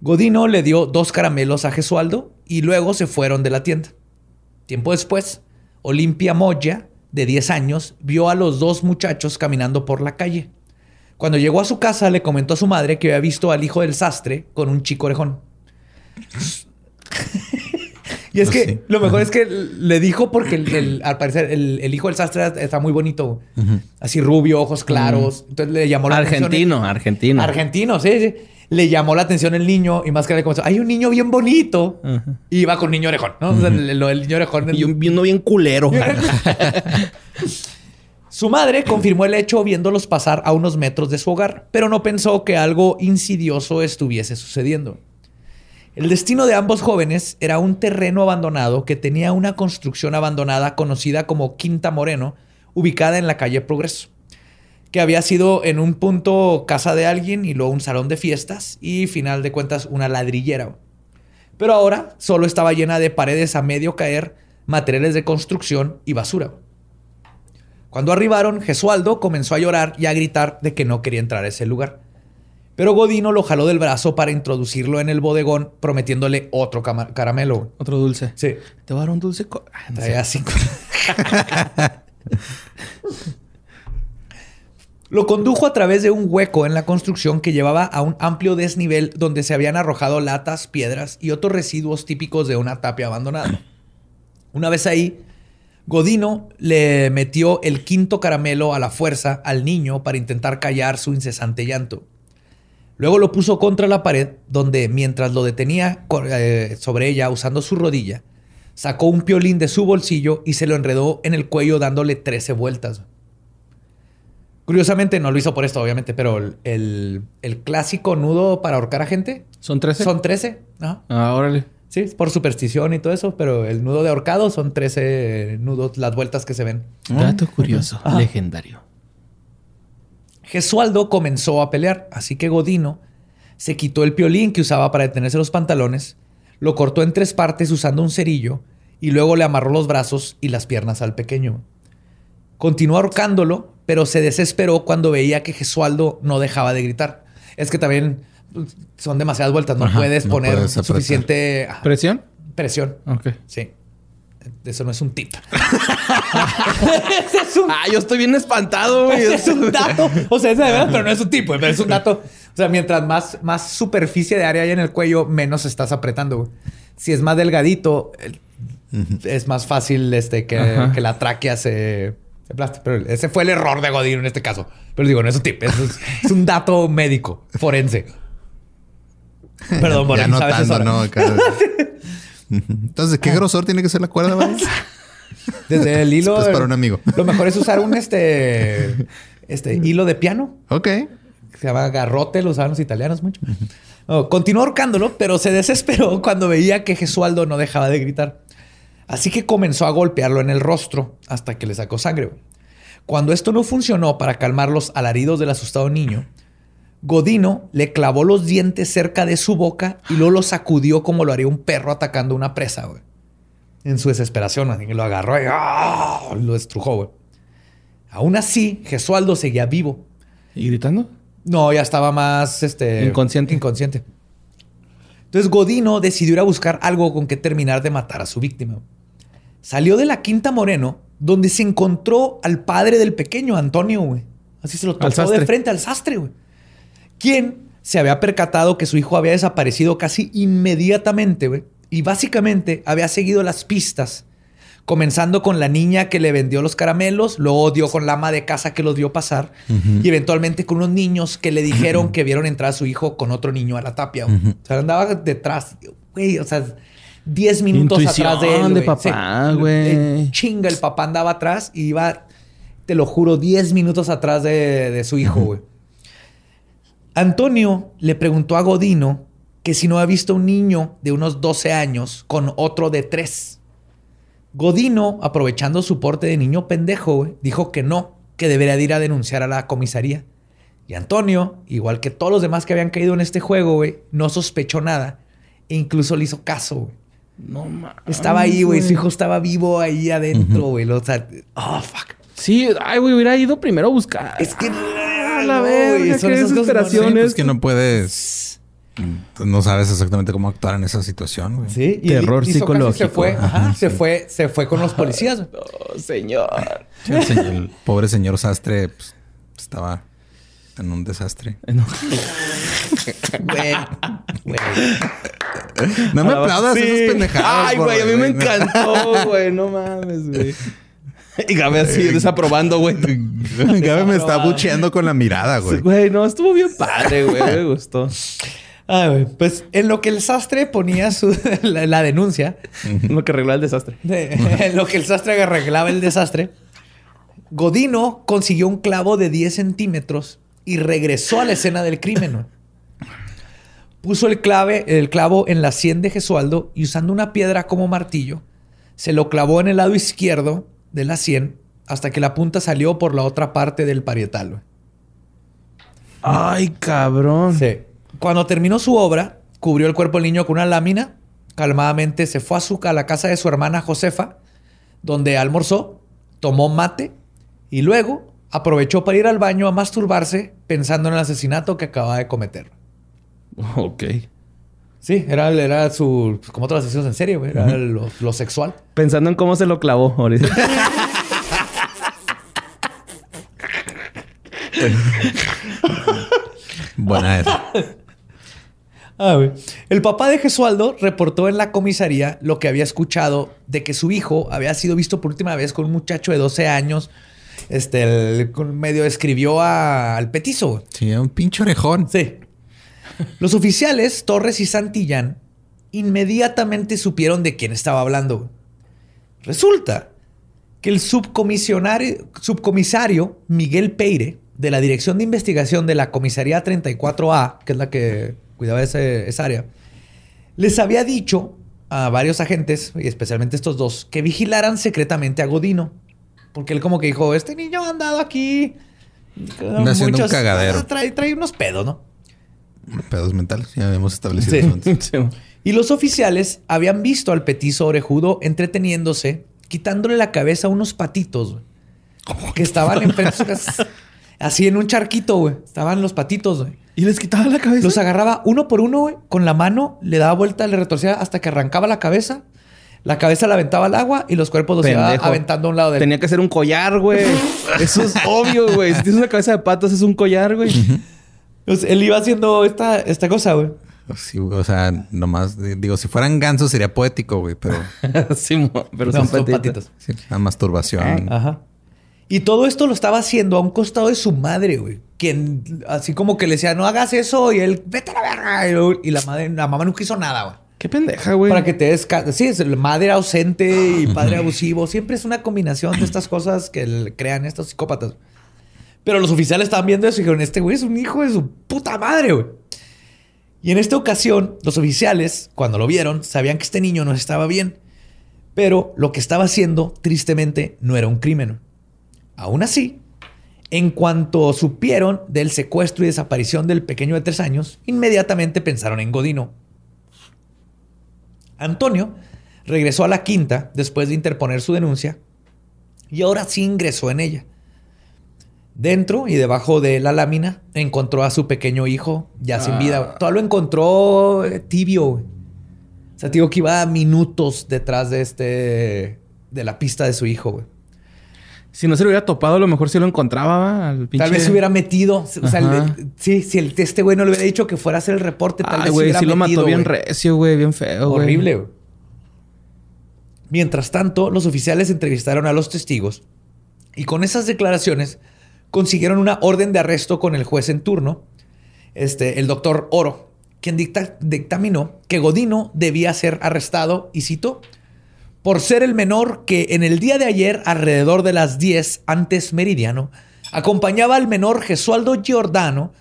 Speaker 2: Godino le dio dos caramelos a Gesualdo y luego se fueron de la tienda. Tiempo después, Olimpia Moya, de 10 años, vio a los dos muchachos caminando por la calle. Cuando llegó a su casa, le comentó a su madre que había visto al hijo del sastre con un chico orejón. Y es
Speaker 1: Pues
Speaker 2: que
Speaker 1: sí.
Speaker 2: lo mejor es que le dijo porque el- el- al parecer el, el hijo del sastre está muy bonito. Así rubio, ojos claros. Entonces le llamó la atención.
Speaker 5: Argentino, argentino.
Speaker 2: Argentino, sí, sí. Le llamó la atención el niño y más que le comenzó, hay un niño bien bonito.
Speaker 5: Ajá.
Speaker 2: Y iba con niño orejón, ¿no? O sea, el, el niño orejón.
Speaker 5: Y un, y uno bien culero.
Speaker 2: Su madre confirmó el hecho viéndolos pasar a unos metros de su hogar, pero no pensó que algo insidioso estuviese sucediendo. El destino de ambos jóvenes era un terreno abandonado que tenía una construcción abandonada conocida como Quinta Moreno, ubicada en la calle Progreso, que había sido en un punto casa de alguien y luego un salón de fiestas y, final de cuentas, una ladrillera. Pero ahora solo estaba llena de paredes a medio caer, materiales de construcción y basura. Cuando arribaron, Gesualdo comenzó a llorar y a gritar de que no quería entrar a ese lugar. Pero Godino lo jaló del brazo para introducirlo en el bodegón, prometiéndole otro caramelo.
Speaker 5: Otro dulce.
Speaker 2: Sí,
Speaker 5: Te voy a dar un dulce. Ah,
Speaker 2: traía cinco. Lo condujo a través de un hueco en la construcción que llevaba a un amplio desnivel donde se habían arrojado latas, piedras y otros residuos típicos de una tapia abandonada. Una vez ahí, Godino le metió el quinto caramelo a la fuerza al niño para intentar callar su incesante llanto. Luego lo puso contra la pared, donde mientras lo detenía eh, sobre ella usando su rodilla, sacó un piolín de su bolsillo y se lo enredó en el cuello dándole 13 vueltas. Curiosamente, no lo hizo por esto, obviamente, pero el, el- el clásico nudo para ahorcar a gente
Speaker 5: ¿Son 13?
Speaker 2: son 13. Ajá.
Speaker 5: Ah, órale.
Speaker 2: Sí, es por superstición y todo eso, pero el nudo de ahorcado son 13 nudos, las vueltas que se ven.
Speaker 5: Dato curioso. Legendario.
Speaker 2: Gesualdo comenzó a pelear, así que Godino se quitó el piolín que usaba para detenerse los pantalones, lo cortó en tres partes usando un cerillo y luego le amarró los brazos y las piernas al pequeño. Continuó ahorcándolo, pero se desesperó cuando veía que Gesualdo no dejaba de gritar. Es que también pues, son demasiadas vueltas, no
Speaker 1: Ajá,
Speaker 2: puedes
Speaker 1: no
Speaker 2: poner
Speaker 1: puedes
Speaker 2: suficiente ah,
Speaker 5: ¿Presión?
Speaker 2: presión.
Speaker 5: Ok.
Speaker 2: Sí. Eso no es un tip. Ese es un
Speaker 5: Ah, yo estoy bien espantado, güey.
Speaker 2: ese es un dato. O sea, es de verdad, pero no es un tipo, pero es un dato. O sea, mientras más, más superficie de área hay en el cuello, menos estás apretando. güey. Si es más delgadito, el- es más fácil este, que, la tráquea se, se aplaste. Pero ese fue el error de Godino en este caso. Pero digo, no es un tip, es, es un dato médico, forense. Perdón,
Speaker 1: ya
Speaker 2: eso
Speaker 1: notando,
Speaker 2: ahora.
Speaker 1: ¿no? Acá. Entonces, ¿qué grosor tiene que ser la cuerda, güey?
Speaker 2: Desde el hilo.
Speaker 1: Esto es para un amigo.
Speaker 2: Lo mejor es usar un este, este hilo de piano.
Speaker 1: Ok.
Speaker 2: Se llama garrote, lo usaban los italianos mucho. Oh, continuó ahorcándolo, pero se desesperó cuando veía que Gesualdo no dejaba de gritar. Así que comenzó a golpearlo en el rostro hasta que le sacó sangre. Cuando esto no funcionó para calmar los alaridos del asustado niño, Godino le clavó los dientes cerca de su boca y luego lo sacudió como lo haría un perro atacando una presa, güey. En su desesperación, así que lo agarró y ¡ah! lo estrujó, güey. Aún así, Gesualdo seguía vivo.
Speaker 5: ¿Y gritando?
Speaker 2: No, ya estaba más este,
Speaker 5: Inconsciente.
Speaker 2: inconsciente. Entonces Godino decidió ir a buscar algo con que terminar de matar a su víctima. Salió de la Quinta Moreno, donde se encontró al padre del pequeño, Antonio, güey. Así se lo
Speaker 5: sastre.
Speaker 2: de frente al sastre, güey. Quien se había percatado que su hijo había desaparecido casi inmediatamente, güey. Y básicamente había seguido las pistas, comenzando con la niña que le vendió los caramelos, luego dio con la ama de casa que los vio pasar y eventualmente con unos niños que le dijeron que vieron entrar a su hijo con otro niño a la tapia. güey. O sea, andaba detrás, güey, o sea, 10 minutos
Speaker 5: Intuición
Speaker 2: atrás de él.
Speaker 5: de papá, güey.
Speaker 2: Chinga, el papá andaba atrás y iba, te lo juro, 10 minutos atrás de, de su hijo, güey. Antonio le preguntó a Godino que si no había visto un niño de unos 12 años con otro de 3. Godino, aprovechando su porte de niño pendejo, güey, dijo que no, que debería de ir a denunciar a la comisaría. Y Antonio, igual que todos los demás que habían caído en este juego, güey, no sospechó nada e incluso le hizo caso, güey.
Speaker 5: No mames.
Speaker 2: Estaba ahí, güey, su hijo estaba vivo ahí adentro, güey. O sea, oh, fuck.
Speaker 5: Sí, ay, güey, hubiera ido primero a buscar.
Speaker 2: Es que No,
Speaker 5: la
Speaker 2: güey,
Speaker 5: verga,
Speaker 2: son
Speaker 5: qué
Speaker 2: esas cosas,
Speaker 5: desesperación.
Speaker 1: Sí, pues
Speaker 5: es-
Speaker 1: que no puedes. No sabes exactamente cómo actuar en esa situación, güey.
Speaker 2: Sí, y
Speaker 5: Terror
Speaker 2: Se
Speaker 5: psicológico.
Speaker 2: fue, ajá,
Speaker 1: Ajá,
Speaker 2: se
Speaker 1: sí.
Speaker 2: fue, se fue con los policías.
Speaker 5: Oh, señor.
Speaker 1: Sí, el, señor- el pobre señor sastre pues, estaba en un desastre.
Speaker 5: No.
Speaker 2: Güey, güey.
Speaker 1: No me aplaudas
Speaker 5: Sí.
Speaker 1: esas pendejadas.
Speaker 5: Ay,
Speaker 1: por-
Speaker 5: güey, a mí me encantó, güey. No mames, güey. Y Gabe así desaprobando, güey.
Speaker 1: Gabe me está bucheando con la mirada, güey.
Speaker 5: Güey, no, estuvo bien padre, güey. Me gustó.
Speaker 2: Ay, güey. Pues en lo que el sastre ponía su, la, la denuncia,
Speaker 5: Lo que arregló el desastre.
Speaker 2: de- en lo que el sastre arreglaba el desastre, Godino consiguió un clavo de 10 centímetros y regresó a la escena del crimen. Puso el, clave, el clavo en la sien de Gesualdo y usando una piedra como martillo, se lo clavó en el lado izquierdo de la sien hasta que la punta salió por la otra parte del parietal. güey.
Speaker 5: Ay, cabrón.
Speaker 2: Sí. Cuando terminó su obra, cubrió el cuerpo del niño con una lámina. Calmadamente se fue a, su, a la casa de su hermana Josefa, donde almorzó, tomó mate y luego aprovechó para ir al baño a masturbarse pensando en el asesinato que acababa de cometer.
Speaker 5: Ok.
Speaker 2: Sí, era, era su. pues, Como otros asesinos en serie, güey. Era lo, lo sexual.
Speaker 5: Pensando en cómo se lo clavó ahorita.
Speaker 1: Buena esa.
Speaker 2: Ah, güey. El papá de Gesualdo reportó en la comisaría lo que había escuchado de que su hijo había sido visto por última vez con un muchacho de 12 años. Este, el- medio escribió a- al petizo. güey.
Speaker 1: Sí, un pinche orejón.
Speaker 2: Sí. Los oficiales, Torres y Santillán, inmediatamente supieron de quién estaba hablando. Resulta que el subcomisionario, subcomisario Miguel Peire, de la Dirección de Investigación de la Comisaría 34A, que es la que cuidaba ese- esa área, les había dicho a varios agentes, y especialmente estos dos, que vigilaran secretamente a Godino. Porque él como que dijo, este niño ha andado aquí...
Speaker 1: Haciendo un cagadero.
Speaker 2: Ah, trae, trae unos pedos, ¿no?
Speaker 1: Pedos mentales. Ya habíamos establecido
Speaker 2: Sí.
Speaker 1: eso antes.
Speaker 5: Sí.
Speaker 2: Y los oficiales habían visto al petizo orejudo entreteniéndose, quitándole la cabeza a unos patitos, güey, que estaban enfrente de su casa. Así en un charquito, güey. Estaban los patitos, güey.
Speaker 5: Y les quitaba la cabeza.
Speaker 2: Los agarraba uno por uno, güey, con la mano, le daba vuelta, le retorcía hasta que arrancaba la cabeza. La cabeza la aventaba al agua y los cuerpos los iba
Speaker 5: Pendejo.
Speaker 2: aventando a un lado del
Speaker 5: Tenía que ser un collar, güey. Eso es obvio, güey. Si tienes una cabeza de patos, es un collar, güey.
Speaker 2: Él iba haciendo esta, esta cosa, güey.
Speaker 1: Sí, güey, o sea, nomás digo, si fueran gansos sería poético, güey, pero
Speaker 5: sí, pero
Speaker 2: No,
Speaker 5: son,
Speaker 2: son
Speaker 5: patitos.
Speaker 2: patitos.
Speaker 1: sí, la masturbación.
Speaker 2: Ajá. Y todo esto lo estaba haciendo a un costado de su madre, güey. Quien así como que le decía, no hagas eso. Y él, vete a la verga. Y, la madre, la mamá nunca hizo nada, güey.
Speaker 5: Qué pendeja, güey.
Speaker 2: Para que te des... Sí, es el madre ausente y padre abusivo. Siempre es una combinación de estas cosas que crean estos psicópatas. Pero los oficiales estaban viendo eso y dijeron, este güey es un hijo de su puta madre, güey. Y en esta ocasión, los oficiales, cuando lo vieron, sabían que este niño no estaba bien. Pero lo que estaba haciendo, tristemente, no era un crimen. Aún así, en cuanto supieron del secuestro y desaparición del pequeño de tres años, inmediatamente pensaron en Godino. Antonio regresó a la quinta después de interponer su denuncia y ahora sí ingresó en ella. Dentro y debajo de la lámina encontró a su pequeño hijo ya sin vida. Todo lo encontró eh, tibio. O sea, te digo que iba minutos detrás de este de la pista de su hijo, güey.
Speaker 5: Si no se lo hubiera topado, a lo mejor sí lo encontraba al pinche...
Speaker 2: Tal vez se hubiera metido. O sea, sí, si el, este güey no le hubiera dicho que fuera a hacer el reporte, tal
Speaker 5: Ay,
Speaker 2: vez se
Speaker 5: güey,
Speaker 2: hubiera
Speaker 5: sí lo
Speaker 2: metido,
Speaker 5: mató bien recio, güey. Bien feo.
Speaker 2: Horrible, güey. Mientras tanto, los oficiales entrevistaron a los testigos y con esas declaraciones consiguieron una orden de arresto con el juez en turno, este, el doctor Oro, quien dicta- dictaminó que Godino debía ser arrestado, y cito, por ser el menor que en el día de ayer, alrededor de las 10 antes meridiano, acompañaba al menor Gesualdo Giordano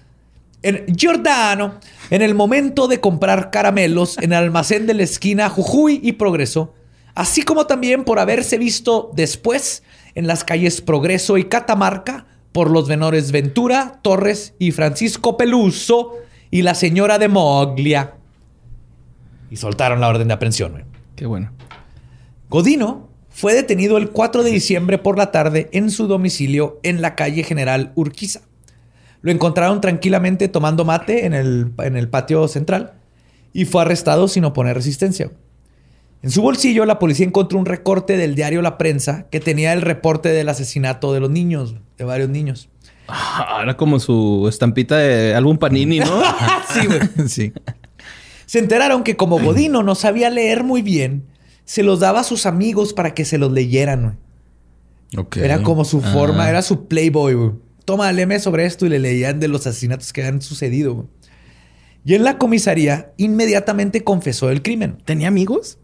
Speaker 2: en Giordano, en el momento de comprar caramelos en el almacén de la esquina Jujuy y Progreso, así como también por haberse visto después en las calles Progreso y Catamarca por los menores Ventura, Torres y Francisco Peluso y la señora de Moglia. Y soltaron la orden de aprehensión. güey.
Speaker 5: Qué bueno.
Speaker 2: Godino fue detenido el 4 de diciembre por la tarde en su domicilio en la calle General Urquiza. Lo encontraron tranquilamente tomando mate en el, en el patio central y fue arrestado sin oponer resistencia. En su bolsillo, la policía encontró un recorte del diario La Prensa que tenía el reporte del asesinato de los niños, de varios niños.
Speaker 5: Ah, Era como su estampita de álbum Panini, ¿no?
Speaker 2: sí, güey.
Speaker 1: sí.
Speaker 2: Se enteraron que como Godino no sabía leer muy bien, se los daba a sus amigos para que se los leyeran. güey.
Speaker 1: Ok.
Speaker 2: Era como su forma,
Speaker 5: Ah.
Speaker 2: era su playboy, güey. Toma, léeme sobre esto y le leían de los asesinatos que han sucedido. güey. Y en la comisaría inmediatamente confesó el crimen.
Speaker 5: ¿Tenía amigos?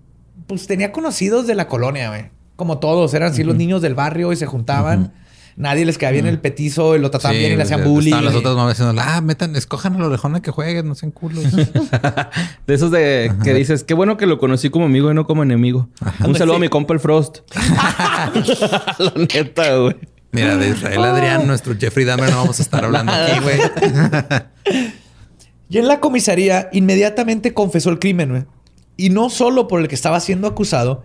Speaker 2: Pues tenía conocidos de la colonia, güey. Como todos, eran así los niños del barrio y se juntaban. Nadie les caía bien el petizo y lo trataban
Speaker 1: Sí,
Speaker 2: bien y le hacían
Speaker 1: ya
Speaker 2: bullying.
Speaker 1: Estaban las otras mamás diciendo, ah, metan, escojan a la orejona que jueguen, no sean culos.
Speaker 5: De esos de que dices, qué bueno que lo conocí como amigo y no como enemigo. Un saludo a mi compa el Frost. La neta, güey.
Speaker 1: Mira, de Israel Adrián, nuestro Jeffrey Dahmer, no vamos a estar hablando aquí, güey.
Speaker 2: Y en la comisaría inmediatamente confesó el crimen, güey. Y no solo por el que estaba siendo acusado,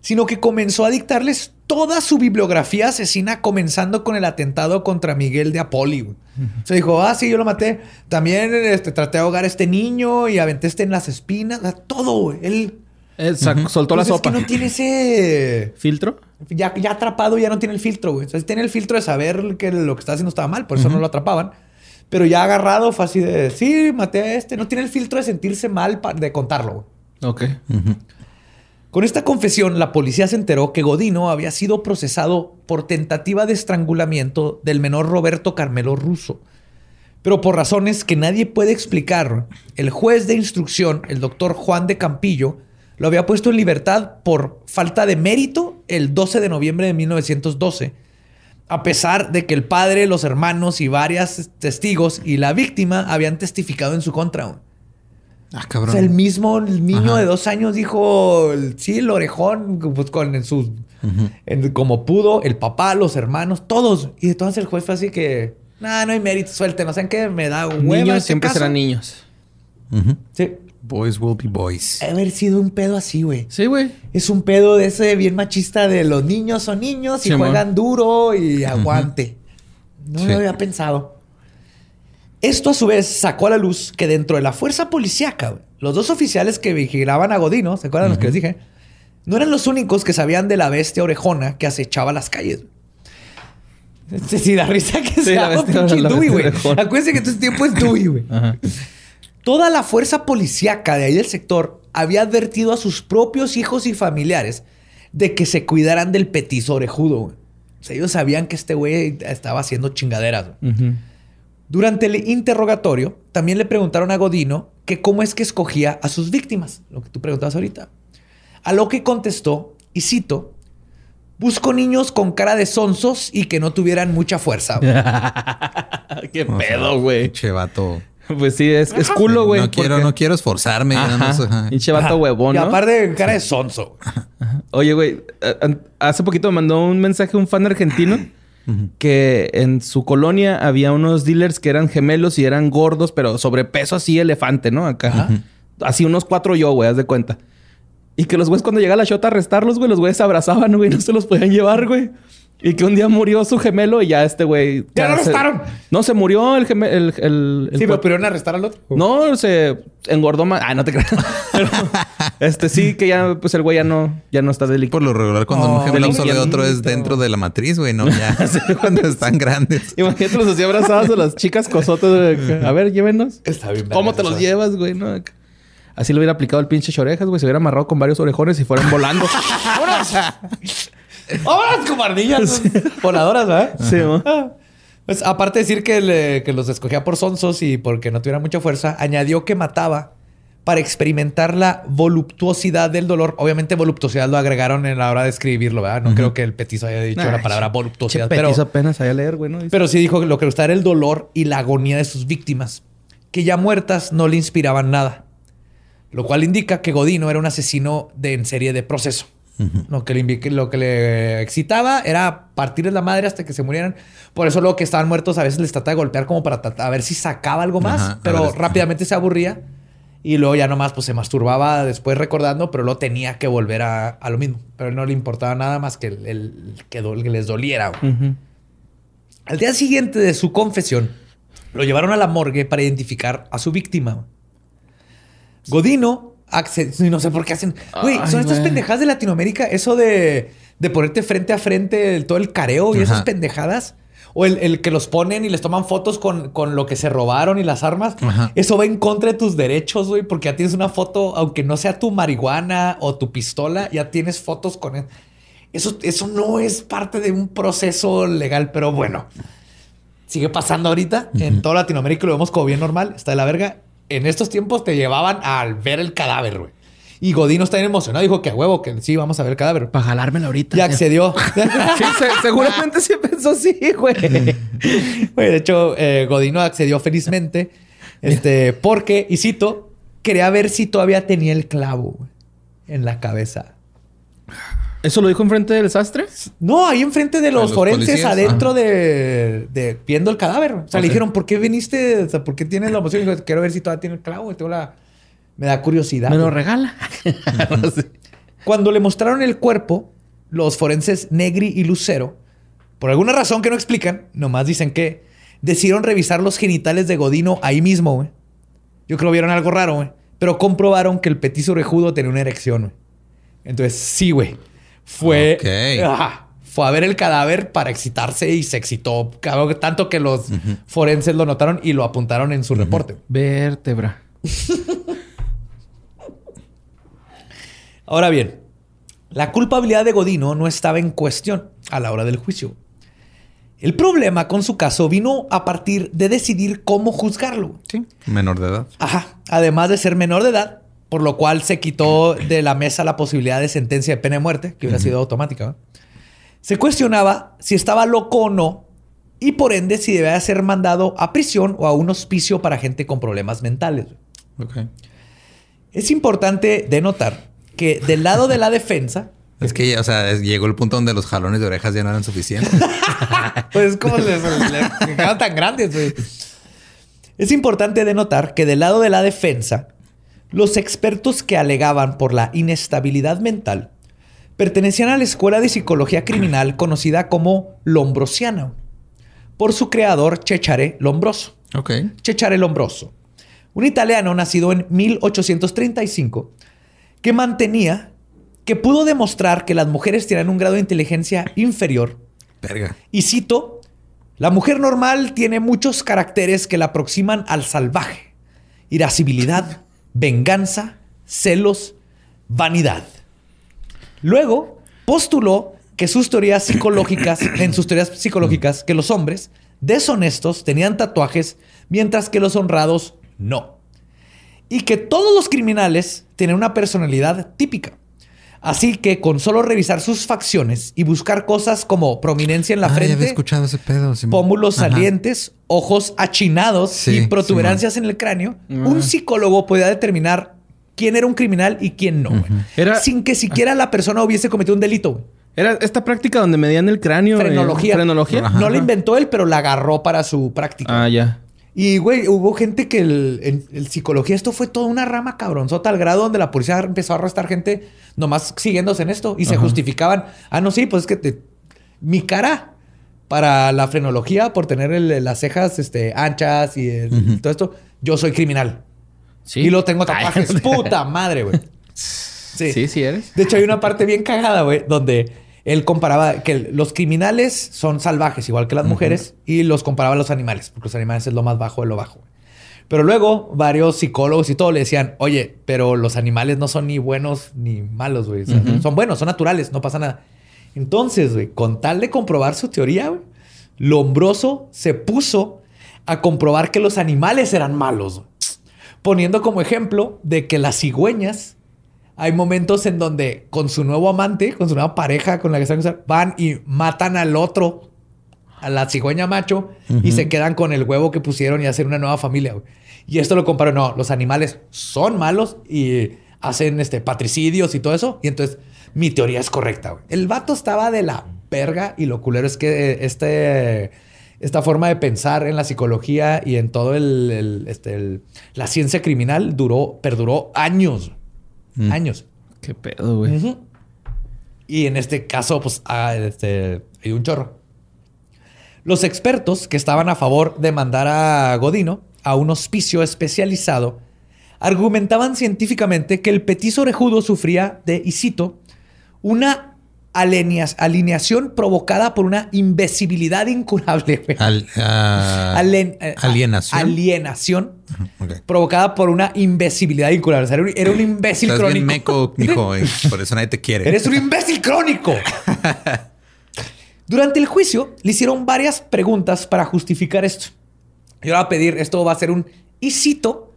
Speaker 2: sino que comenzó a dictarles toda su bibliografía asesina, comenzando con el atentado contra Miguel de Apoli. Se dijo, ah, sí, yo lo maté. También este, traté de ahogar a este niño y aventé este en las espinas. O sea, Todo, güey. Él
Speaker 5: Eh, sac- Soltó la
Speaker 2: pues es
Speaker 5: sopa.
Speaker 2: que no tiene ese...
Speaker 5: ¿Filtro?
Speaker 2: Ya, ya atrapado, ya no tiene el filtro, güey. O sea, tiene el filtro de saber que lo que está haciendo estaba mal, por eso no lo atrapaban. Pero ya agarrado fue así de, sí, maté a este. No tiene el filtro de sentirse mal de contarlo, güey.
Speaker 5: Ok.
Speaker 2: Con esta confesión, la policía se enteró que Godino había sido procesado por tentativa de estrangulamiento del menor Roberto Carmelo Russo. Pero por razones que nadie puede explicar, el juez de instrucción, el doctor Juan de Campillo, lo había puesto en libertad por falta de mérito el 12 de noviembre de 1912, a pesar de que el padre, los hermanos y varios testigos y la víctima habían testificado en su contra.
Speaker 1: Ah,
Speaker 2: O
Speaker 1: cabrón.
Speaker 2: sea, el mismo el niño
Speaker 1: Ajá.
Speaker 2: de dos años dijo, sí, el orejón, pues con en sus, en- como pudo, el papá, los hermanos, todos. Y entonces el juez fue así que, nah, no hay mérito, suelten, no saben qué, me da hueva
Speaker 5: Niños
Speaker 2: este
Speaker 5: siempre
Speaker 2: caso".
Speaker 5: serán niños.
Speaker 2: Sí.
Speaker 1: Boys will be boys.
Speaker 2: Haber sido un pedo así, güey.
Speaker 5: Sí, güey.
Speaker 2: Es un pedo de ese bien machista de los niños son niños y juegan duro y aguante. No
Speaker 1: Sí.
Speaker 2: lo había pensado. Esto a su vez sacó a la luz que dentro de la fuerza policíaca, los dos oficiales que vigilaban a Godino, ¿se acuerdan los que les dije? No eran los únicos que sabían de la bestia orejona que acechaba las calles. Sí, sí, da risa que
Speaker 5: la
Speaker 2: un
Speaker 5: bestia-
Speaker 2: pinche
Speaker 5: la
Speaker 2: Dewey, güey. Acuérdense que este tiempo es Dewey, güey. Toda la fuerza policíaca de ahí del sector había advertido a sus propios hijos y familiares de que se cuidaran del petizo orejudo. güey. O sea, ellos sabían que este güey estaba haciendo chingaderas. güey. Durante el interrogatorio, también le preguntaron a Godino que cómo es que escogía a sus víctimas, lo que tú preguntabas ahorita. A lo que contestó, y cito, busco niños con cara de sonsos y que no tuvieran mucha fuerza. güey".
Speaker 5: Qué
Speaker 1: O
Speaker 5: pedo, güey.
Speaker 1: Pinche vato.
Speaker 5: Pues sí, es, es culo, güey.
Speaker 1: No quiero,
Speaker 5: porque-
Speaker 1: no quiero esforzarme. no.
Speaker 5: Pinche vato huevón,
Speaker 2: Y
Speaker 5: ¿no?
Speaker 2: aparte, cara de sonso.
Speaker 5: Oye, güey, hace poquito me mandó un mensaje un fan argentino que en su colonia había unos dealers que eran gemelos y eran gordos, pero sobrepeso así elefante, ¿no? Acá. Así unos cuatro yo, güey, haz de cuenta. Y que los güeyes cuando llega la shota a arrestarlos, güey, los güeyes se abrazaban, güey, no se los podían llevar, güey. Y que un día murió su gemelo y ya este güey.
Speaker 2: ¡Ya lo
Speaker 5: se-
Speaker 2: arrestaron!
Speaker 5: No, se murió el gemelo. El, el- el
Speaker 2: Sí, pero pudieron arrestar al otro.
Speaker 5: No, se engordó más. Ah, no te creas. Pero, este sí que ya, pues el güey ya no, ya no está delicado.
Speaker 1: Por lo regular, cuando
Speaker 2: Oh,
Speaker 1: un gemelo absorbe otro es dentro de la matriz, güey, no ya. cuando están grandes.
Speaker 5: Imagínate los así abrazados a las chicas cosotas. güey. A ver, llévenos.
Speaker 2: Está bien.
Speaker 5: ¿Cómo te los llevas, güey? No. Así le hubiera aplicado el pinche orejas, güey. Se hubiera amarrado con varios orejones y fueran volando.
Speaker 2: ¡Vámonos como ardillas voladoras, ¿verdad?
Speaker 5: sí, ¿no?
Speaker 2: Pues aparte de decir que, le- que los escogía por sonsos y porque no tuvieran mucha fuerza, añadió que mataba para experimentar la voluptuosidad del dolor. Obviamente voluptuosidad lo agregaron en la hora de escribirlo, ¿verdad? No creo que el petizo haya dicho
Speaker 5: Ay,
Speaker 2: la palabra
Speaker 5: Che,
Speaker 2: voluptuosidad. Pero,
Speaker 5: apenas sabía leer, güey, ¿no?
Speaker 2: pero sí dijo que lo que le gustaba era el dolor y la agonía de sus víctimas, que ya muertas no le inspiraban nada. Lo cual indica que Godino era un asesino de, en serie de proceso. Lo, que le, lo que le excitaba era partirles la madre hasta que se murieran. Por eso luego que estaban muertos a veces les trataba de golpear como para a ver si sacaba algo más.
Speaker 1: Ajá,
Speaker 2: pero
Speaker 1: ver,
Speaker 2: rápidamente se aburría. Y luego ya nomás pues se masturbaba después recordando, pero luego tenía que volver a, a lo mismo. Pero no le importaba nada más que, el, el- que, do- que les doliera. güey.
Speaker 5: Ujú.
Speaker 2: Al día siguiente de su confesión, lo llevaron a la morgue para identificar a su víctima. Godino accedió. No sé por qué hacen. Güey, son estas pendejadas de Latinoamérica. Eso de, de ponerte frente a frente el- todo el careo y esas pendejadas. O el, el que los ponen y les toman fotos con, con lo que se robaron y las armas.
Speaker 1: Ajá.
Speaker 2: Eso va en contra de tus derechos, güey, porque ya tienes una foto, aunque no sea tu marihuana o tu pistola, ya tienes fotos con él. Eso, eso no es parte de un proceso legal, pero bueno. Sigue pasando ahorita. En toda Latinoamérica lo vemos como bien normal. Está de la verga. En estos tiempos te llevaban al ver el cadáver, güey. Y Godino está bien emocionado. Dijo que a huevo, que sí, vamos a ver el cadáver.
Speaker 5: Para jalármela ahorita.
Speaker 2: Y accedió.
Speaker 5: Sí, se- seguramente sí pensó así, güey.
Speaker 2: Güey, de hecho, eh, Godino accedió felizmente. Este, porque, y cito, quería ver si todavía tenía el clavo güey, en la cabeza.
Speaker 5: ¿Eso lo dijo enfrente del sastre?
Speaker 2: No, ahí enfrente de los,
Speaker 1: los
Speaker 2: forenses
Speaker 1: policías,
Speaker 2: adentro
Speaker 1: ajá.
Speaker 2: de, de viendo el cadáver. O sea, le dijeron, ¿por qué viniste? O sea, ¿por qué tienes la emoción? Y dijo, quiero ver si todavía tiene el clavo. Y tengo la... Me da curiosidad.
Speaker 5: Me lo
Speaker 2: güey.
Speaker 5: regala.
Speaker 2: Cuando le mostraron el cuerpo, los forenses Negri y Lucero, por alguna razón que no explican, nomás dicen que decidieron revisar los genitales de Godino ahí mismo, güey. Yo creo que vieron algo raro, güey. Pero comprobaron que el petiso orejudo tenía una erección, güey. Entonces, sí, güey. Fue... Fue a ver el cadáver para excitarse y se excitó. Tanto que los forenses lo notaron y lo apuntaron en su reporte.
Speaker 5: Vértebra.
Speaker 2: Ahora bien, la culpabilidad de Godino no estaba en cuestión a la hora del juicio. El problema con su caso vino a partir de decidir cómo juzgarlo.
Speaker 1: Sí. Menor de edad.
Speaker 2: Ajá. Además de ser menor de edad, por lo cual se quitó de la mesa la posibilidad de sentencia de pena de muerte, que hubiera sido automática. ¿no? Se cuestionaba si estaba loco o no, y por ende si debía ser mandado a prisión o a un hospicio para gente con problemas mentales. Es importante denotar que del lado de la defensa,
Speaker 1: Es que, ya, o sea, llegó el punto donde los jalones de orejas ya no eran suficientes.
Speaker 2: pues es como les, les- les quedan tan grandes, güey. Es importante denotar que del lado de la defensa, los expertos que alegaban por la inestabilidad mental pertenecían a la escuela de psicología criminal conocida como Lombrosiana, por su creador Cecare Lombroso.
Speaker 1: ok.
Speaker 2: Cecare Lombroso, un italiano nacido en 1835 que mantenía que pudo demostrar que las mujeres tienen un grado de inteligencia inferior
Speaker 1: Verga.
Speaker 2: y cito, la mujer normal tiene muchos caracteres que la aproximan al salvaje. Irascibilidad, venganza, celos, vanidad. Luego, postuló que sus teorías psicológicas, en sus teorías psicológicas, que los hombres deshonestos tenían tatuajes, mientras que los honrados no. Y que todos los criminales tienen una personalidad típica. Así que con solo revisar sus facciones y buscar cosas como prominencia en la
Speaker 1: Ah, ya había
Speaker 2: frente,
Speaker 1: escuchado ese pedo. Simón.
Speaker 2: pómulos
Speaker 1: Ajá.
Speaker 2: salientes, ojos achinados
Speaker 1: Sí,
Speaker 2: y protuberancias en el cráneo, un psicólogo podía determinar quién era un criminal y quién no.
Speaker 5: Era-
Speaker 2: sin que siquiera la persona hubiese cometido un delito.
Speaker 5: Era esta práctica donde medían el cráneo. eh,
Speaker 2: Frenología.
Speaker 5: frenología.
Speaker 1: Ajá.
Speaker 2: No la inventó él, pero la agarró para su práctica.
Speaker 5: Ah, ya.
Speaker 2: Y, güey, hubo gente que el, en psicología, esto fue toda una rama cabronzota al grado donde la policía empezó a arrestar gente nomás siguiéndose en esto y se justificaban. Ah, no, sí, pues es que te. mi cara para la frenología por tener el- las cejas este, anchas y el- todo esto, yo soy criminal.
Speaker 5: Sí.
Speaker 2: Y lo tengo tatuajes. Puta madre, güey. Sí.
Speaker 5: Sí, sí eres.
Speaker 2: De hecho, hay una parte bien cagada, güey, donde él comparaba que los criminales son salvajes, igual que las mujeres, y los comparaba a los animales, porque los animales es lo más bajo de lo bajo. Pero luego, varios psicólogos y todo le decían, oye, pero los animales no son ni buenos ni malos, güey. O sea, Son buenos, son naturales, no pasa nada. Entonces, güey, con tal de comprobar su teoría, güey, Lombroso se puso a comprobar que los animales eran malos, güey. poniendo como ejemplo de que las cigüeñas hay momentos en donde con su nuevo amante, con su nueva pareja con la que están van y matan al otro, a la cigüeña macho, y se quedan con el huevo que pusieron y hacen una nueva familia. güey. Y esto lo comparo, no, los animales son malos y hacen este, patricidios y todo eso. Y entonces mi teoría es correcta. güey. El vato estaba de la verga y lo culero es que eh, este, esta forma de pensar en la psicología y en todo el, el, este, el- la ciencia criminal duró, perduró años. Años.
Speaker 5: Qué pedo, güey.
Speaker 2: Y en este caso, pues, ah, este, hay un chorro. Los expertos que estaban a favor de mandar a Godino a un hospicio especializado argumentaban científicamente que el petiso orejudo sufría de, y cito, una alineación provocada por una invisibilidad incurable.
Speaker 1: Al- ah,
Speaker 2: Alen- eh,
Speaker 1: alienación.
Speaker 2: Alienación provocada por una invisibilidad incurable. O sea, era un, imbécil
Speaker 1: Estás
Speaker 2: crónico.
Speaker 1: bien meco, mijo, y por eso nadie te quiere.
Speaker 2: Eres un imbécil crónico. Durante el juicio le hicieron varias preguntas para justificar esto. Yo le voy a pedir, esto va a ser un y cito,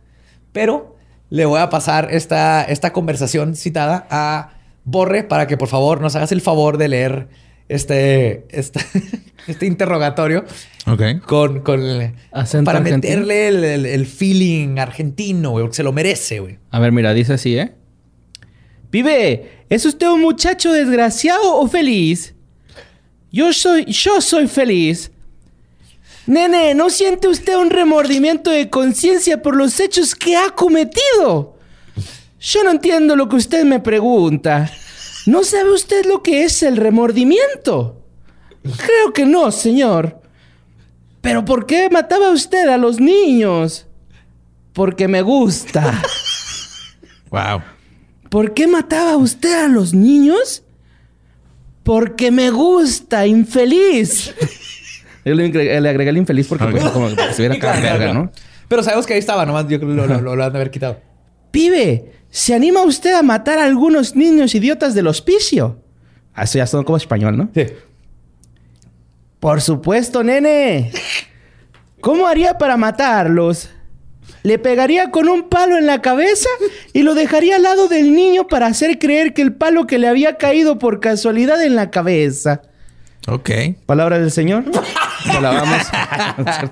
Speaker 2: pero le voy a pasar esta, esta conversación citada a Borre para que por favor nos hagas el favor de leer este, este, este interrogatorio
Speaker 1: Ok.
Speaker 2: con, con el-
Speaker 5: ¿Acento
Speaker 2: para
Speaker 5: argentino?
Speaker 2: meterle el, el- el feeling argentino, güey, porque se lo merece, güey.
Speaker 5: A ver, mira, dice así, ¿eh? Pibe, ¿es usted un muchacho desgraciado o feliz? Yo soy, yo soy feliz. Nene, ¿no siente usted un remordimiento de conciencia por los hechos que ha cometido? Yo no entiendo lo que usted me pregunta. ¿No sabe usted lo que es el remordimiento? Creo que no, señor. ¿Pero por qué mataba usted a los niños? Porque me gusta.
Speaker 1: Wow.
Speaker 5: ¿Por qué mataba usted a los niños? Porque me gusta, infeliz. Yo le, agregué- le agregué el infeliz porque pues, como que se viera acá verga, ¿no?
Speaker 2: Pero sabemos que ahí estaba, nomás yo creo que lo, lo- lo han de haber quitado.
Speaker 5: Pibe, ¿se anima usted a matar a algunos niños idiotas del hospicio? Ah, Eso ya son como español, ¿no?
Speaker 2: Sí.
Speaker 5: Por supuesto, nene. ¿Cómo haría para matarlos? Le pegaría con un palo en la cabeza y lo dejaría al lado del niño para hacer creer que el palo que le había caído por casualidad en la cabeza.
Speaker 1: Ok.
Speaker 5: Palabra del Señor. Alabamos.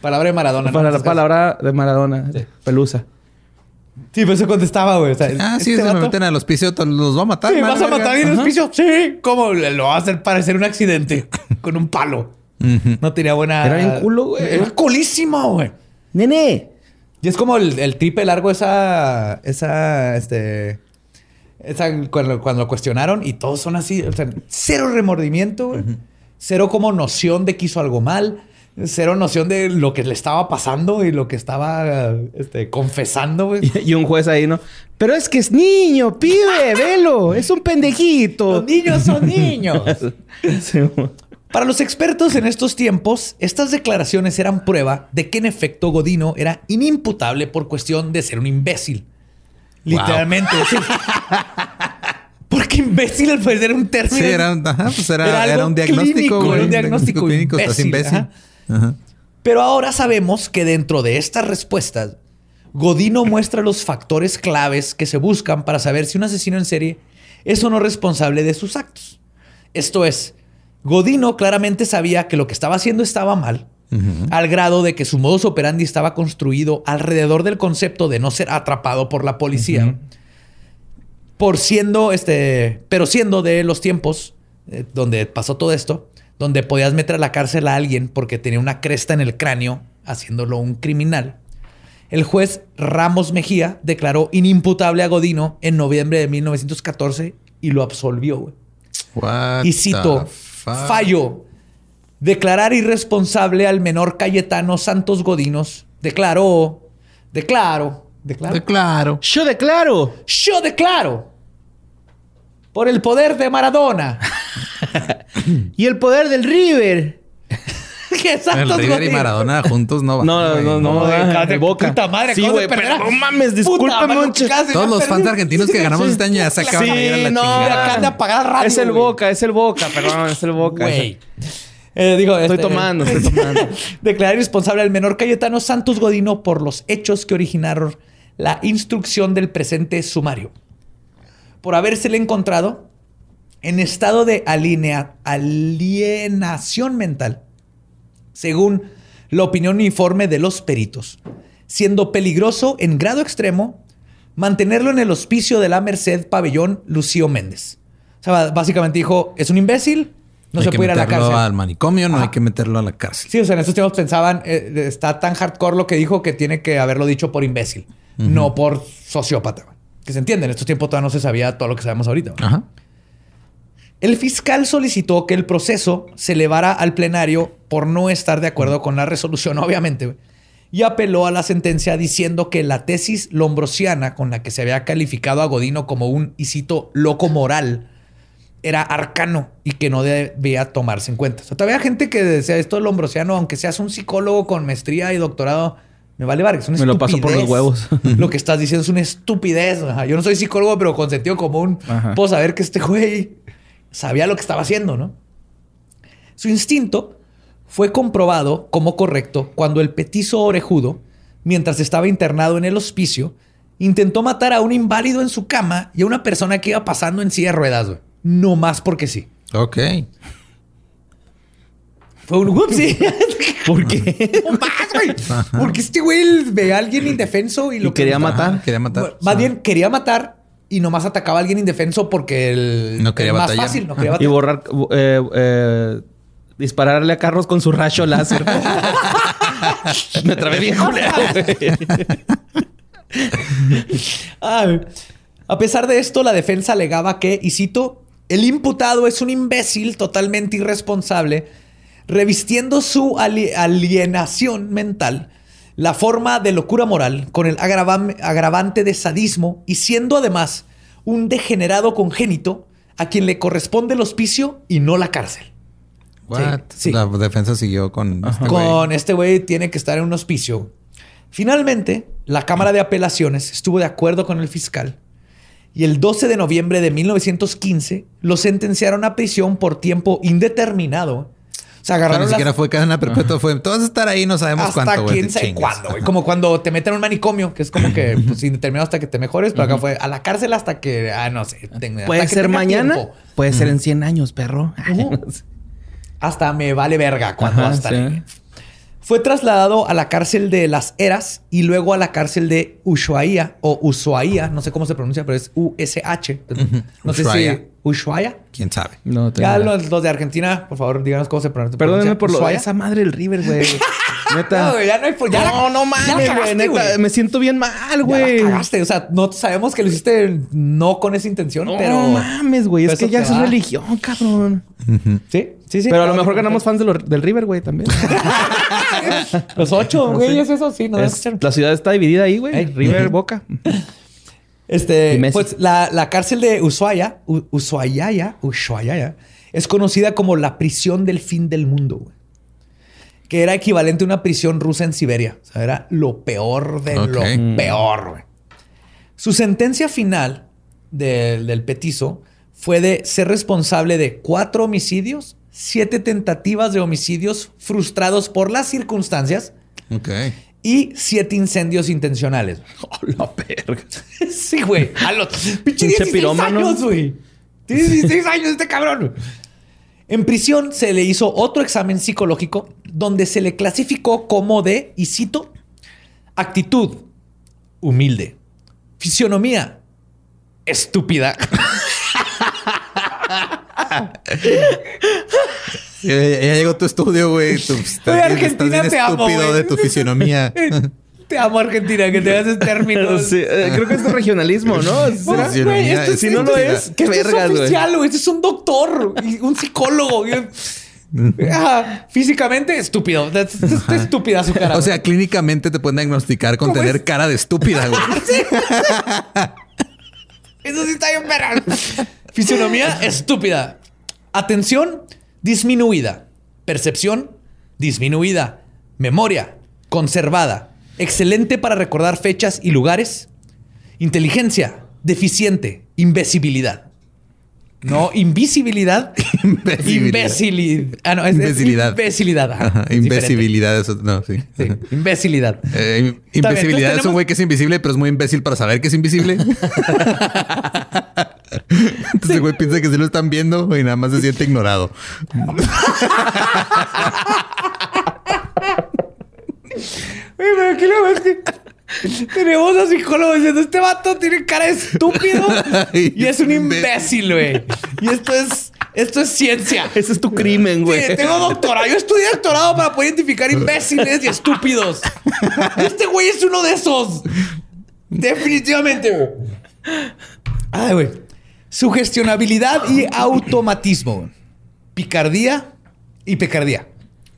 Speaker 2: Palabra de Maradona. este
Speaker 5: palabra de Maradona. Pelusa.
Speaker 2: Sí, pues eso contestaba, güey. O sea,
Speaker 1: Ah, sí,
Speaker 2: este
Speaker 1: se me
Speaker 2: vato-
Speaker 1: meten al hospicio, los va a matar.
Speaker 2: Sí, vas a matar en el hospicio. Sí. ¿Cómo le- lo va a hacer parecer un accidente? Con un palo. No tenía buena.
Speaker 5: Era bien culo, güey.
Speaker 2: Era culísimo, güey.
Speaker 5: Nene.
Speaker 2: Y es como el, el tripe largo, esa. Esa. Este. Esa, cuando, cuando lo cuestionaron y todos son así. O sea, cero remordimiento, güey. Cero como noción de que hizo algo mal. Cero noción de lo que le estaba pasando y lo que estaba este, confesando, güey.
Speaker 5: Y un juez ahí, ¿no? Pero es que es niño, pibe, velo. Es un pendejito.
Speaker 2: Los niños son niños.
Speaker 5: Sí,
Speaker 2: Para los expertos en estos tiempos, estas declaraciones eran prueba de que en efecto Godino era inimputable por cuestión de ser un imbécil. Literalmente. sí. Porque imbécil al parecer era un término.
Speaker 1: Sí, era, un- ajá, pues era,
Speaker 2: Era algo
Speaker 1: era un diagnóstico.
Speaker 2: clínico,
Speaker 1: güey.
Speaker 2: era un diagnóstico
Speaker 1: clínico. Estás
Speaker 2: imbécil,
Speaker 1: imbécil. Ajá.
Speaker 2: Pero ahora sabemos que dentro de estas respuestas, Godino muestra los factores claves que se buscan para saber si un asesino en serie es o no responsable de sus actos. Esto es, Godino claramente sabía que lo que estaba haciendo estaba mal, al grado de que su modus operandi estaba construido alrededor del concepto de no ser atrapado por la policía. Por siendo, este, pero siendo de los tiempos eh, donde pasó todo esto, donde podías meter a la cárcel a alguien porque tenía una cresta en el cráneo, haciéndolo un criminal. El juez Ramos Mejía declaró inimputable a Godino en noviembre de 1914 y lo absolvió. Y cito, fallo. Declarar irresponsable al menor Cayetano Santos Godinos. Declaró, declaro, declaro.
Speaker 1: De claro.
Speaker 5: Yo declaro.
Speaker 2: Yo declaro. Por el poder de Maradona.
Speaker 5: Y el poder del River.
Speaker 2: que
Speaker 1: El
Speaker 2: Santos
Speaker 1: River y. Maradona juntos no van.
Speaker 5: No, no, no,
Speaker 2: No,
Speaker 5: de boca.
Speaker 2: puta madre,
Speaker 5: sí, güey, pero no mames, discúlpame
Speaker 1: Todos los fans argentinos que ganamos este año ya se acaban de ir a la
Speaker 5: Sí, no.
Speaker 1: chingada.
Speaker 2: Acaban de apagar el radio,
Speaker 5: Es el boca, es el boca, perdón, es el boca.
Speaker 2: Güey. Eh, digo,
Speaker 5: Estoy
Speaker 2: este,
Speaker 5: tomando, estoy tomando.
Speaker 2: Declarar responsable al menor Cayetano Santos Godino por los hechos que originaron la instrucción del presente sumario. Por habérsele encontrado en estado de alinea- alienación mental, según la opinión uniforme de los peritos, siendo peligroso en grado extremo mantenerlo en el hospicio de la Merced Pabellón Lucio Méndez. O sea, básicamente dijo, es un imbécil, no se puede ir a la
Speaker 1: meterlo
Speaker 2: cárcel.
Speaker 1: al manicomio, no
Speaker 2: Ajá.
Speaker 1: hay que meterlo a la cárcel.
Speaker 2: Sí, o sea, en estos tiempos pensaban, eh, está tan hardcore lo que dijo que tiene que haberlo dicho por imbécil, no por sociópata. Que se entiende, en estos tiempos todavía no se sabía todo lo que sabemos ahorita.
Speaker 1: Ajá.
Speaker 2: El fiscal solicitó que el proceso se elevara al plenario por no estar de acuerdo con la resolución, obviamente, y apeló a la sentencia diciendo que la tesis lombrosiana con la que se había calificado a Godino como un, y cito, loco moral, era arcano y que no debía tomarse en cuenta. O sea, todavía hay gente que decía esto es lombrosiano, aunque seas un psicólogo con maestría y doctorado, me vale ver, es una
Speaker 5: Me lo paso por los huevos.
Speaker 2: Lo que estás diciendo es una estupidez. Ajá. Yo no soy psicólogo, pero con sentido común
Speaker 5: Ajá.
Speaker 2: puedo saber que este güey sabía lo que estaba haciendo, ¿no? Su instinto fue comprobado como correcto cuando el petizo orejudo, mientras estaba internado en el hospicio, intentó matar a un inválido en su cama y a una persona que iba pasando en silla de ruedas, güey. No más porque sí.
Speaker 1: Ok.
Speaker 2: Fue un whoopsie.
Speaker 5: ¿Por qué?
Speaker 2: no más, güey. Porque este güey ve a alguien indefenso y lo
Speaker 5: Y quería
Speaker 2: que-
Speaker 5: matar.
Speaker 1: Quería matar.
Speaker 2: Más bien quería matar y nomás atacaba a alguien indefenso porque el
Speaker 1: No quería
Speaker 2: el más
Speaker 1: batallar.
Speaker 2: fácil, no quería
Speaker 5: Y borrar, eh, eh, dispararle a carros con su rayo láser. Me trabé bien culero, güey.
Speaker 2: Ay. A pesar de esto, la defensa alegaba que, y cito, el imputado es un imbécil totalmente irresponsable, revistiendo su ali- alienación mental, la forma de locura moral, con el agravam- agravante de sadismo y siendo además un degenerado congénito a quien le corresponde el hospicio y no la cárcel.
Speaker 1: What?
Speaker 2: sí.
Speaker 1: La defensa siguió con este.
Speaker 2: Con este güey tiene que estar en un hospicio. Finalmente, la Cámara de Apelaciones estuvo de acuerdo con el fiscal y el 12 de noviembre de 1915 lo sentenciaron a prisión por tiempo indeterminado. O sea, agarraron
Speaker 1: ni
Speaker 2: las-
Speaker 1: siquiera fue cadena perpetua, fue. Tú vas a estar ahí, no sabemos
Speaker 2: hasta
Speaker 1: cuánto, güey.
Speaker 2: quién sabe cuándo, güey. Como cuando te meten a un manicomio, que es como que pues, indeterminado hasta que te mejores, pero acá fue a la cárcel hasta que, ah, no sé,
Speaker 5: Puede
Speaker 2: hasta
Speaker 5: ser mañana,
Speaker 2: tiempo.
Speaker 5: puede ser en 100 años, perro.
Speaker 2: Hasta me vale verga cuando
Speaker 5: Ajá,
Speaker 2: va a estar
Speaker 5: sí.
Speaker 2: Fue trasladado a la cárcel de Las Heras y luego a la cárcel de Ushuaia o Ushuaia, no sé cómo se pronuncia, pero es USH. No sé si Ushuaia.
Speaker 1: ¿Quién sabe?
Speaker 5: No, tengo
Speaker 2: Ya los, los de Argentina, por favor, díganos cómo se pronuncia.
Speaker 5: Perdónenme por lo
Speaker 2: Ushuaia.
Speaker 5: esa madre del River, güey. Neta.
Speaker 2: No, güey, ya no hay ya la-
Speaker 5: no, no mames, güey. Neta, me siento bien mal,
Speaker 2: Ya la
Speaker 5: güey.
Speaker 2: cagaste. O sea, no sabemos que lo hiciste no con esa intención,
Speaker 5: No
Speaker 2: pero.
Speaker 5: mames, güey. Es que ya es
Speaker 2: va.
Speaker 5: religión, cabrón.
Speaker 2: Sí, sí, sí.
Speaker 5: Pero a lo mejor ganamos fans de lo- del River, güey, también.
Speaker 2: Los ocho, güey, es eso, sí, no
Speaker 5: Es- la ciudad está dividida ahí, güey.
Speaker 2: Ey.
Speaker 5: River, Boca.
Speaker 2: Este, pues la, la cárcel de Ushuaia, U- Ushuaia, Ushuaia, es conocida como la prisión del fin del mundo, güey. Que era equivalente a una prisión rusa en Siberia. O sea, era lo peor de lo peor, güey. Su sentencia final del- del petizo fue de ser responsable de cuatro homicidios, siete tentativas de homicidios frustrados por las circunstancias
Speaker 1: Ok.
Speaker 2: Y siete incendios intencionales.
Speaker 5: Oh, la verga.
Speaker 2: Sí, güey. A los pinche
Speaker 5: Pinche
Speaker 2: 16
Speaker 5: pirómano.
Speaker 2: años, güey. Tiene 16 años este cabrón. En prisión se le hizo otro examen psicológico donde se le clasificó como de, y cito, actitud humilde, fisionomía estúpida,
Speaker 1: Ya, ya llegó tu estudio, güey. Tú, estás,
Speaker 2: Oye,
Speaker 1: bien-
Speaker 2: Argentina,
Speaker 1: estás bien
Speaker 2: te amo,
Speaker 1: estúpido
Speaker 2: güey.
Speaker 1: de tu fisionomía.
Speaker 2: Te amo, Argentina, que te hagas ese término.
Speaker 5: Sí, eh, creo que es de regionalismo, ¿no? ¿Será?
Speaker 2: Pues, güey, esto es-
Speaker 5: Si no lo es, qué
Speaker 2: esto
Speaker 5: vergas,
Speaker 2: es
Speaker 5: güey.
Speaker 2: oficial, güey. Este es un doctor, un psicólogo. Ah, físicamente estúpido. Está estúpida su cara.
Speaker 1: O sea, clínicamente te pueden diagnosticar con
Speaker 2: ¿Cómo
Speaker 1: tener
Speaker 2: es?
Speaker 1: cara de estúpida, güey.
Speaker 2: Eso sí está bien perra. Fisionomía estúpida. Atención disminuida. Percepción disminuida. Memoria conservada. Excelente para recordar fechas y lugares. Inteligencia deficiente. Invisibilidad. No, invisibilidad.
Speaker 1: Imbecilidad.
Speaker 2: Imbecilidad. Ah, no, es, es
Speaker 1: Imbecilidad.
Speaker 2: imbecilidad. ajá.
Speaker 1: Ajá,
Speaker 2: Es.
Speaker 1: Imbecilidad, eso no, sí.
Speaker 2: Sí, imbecilidad.
Speaker 1: Eh, invisibilidad es un güey que es invisible, pero es muy imbécil para saber que es invisible. Entonces el güey piensa que sí lo están viendo y nada más se siente ignorado.
Speaker 2: Oye, pero aquí lo ves que tenemos a psicólogos diciendo este vato tiene cara de estúpido y es un imbécil, güey. Y esto es, esto es ciencia.
Speaker 5: Ese es tu crimen, güey.
Speaker 2: Sí, tengo doctorado. Yo estudié doctorado para poder identificar imbéciles y estúpidos. Este güey es uno de esos. Definitivamente, güey. Ay, güey. Sugestionabilidad y automatismo. Picardía y picardía.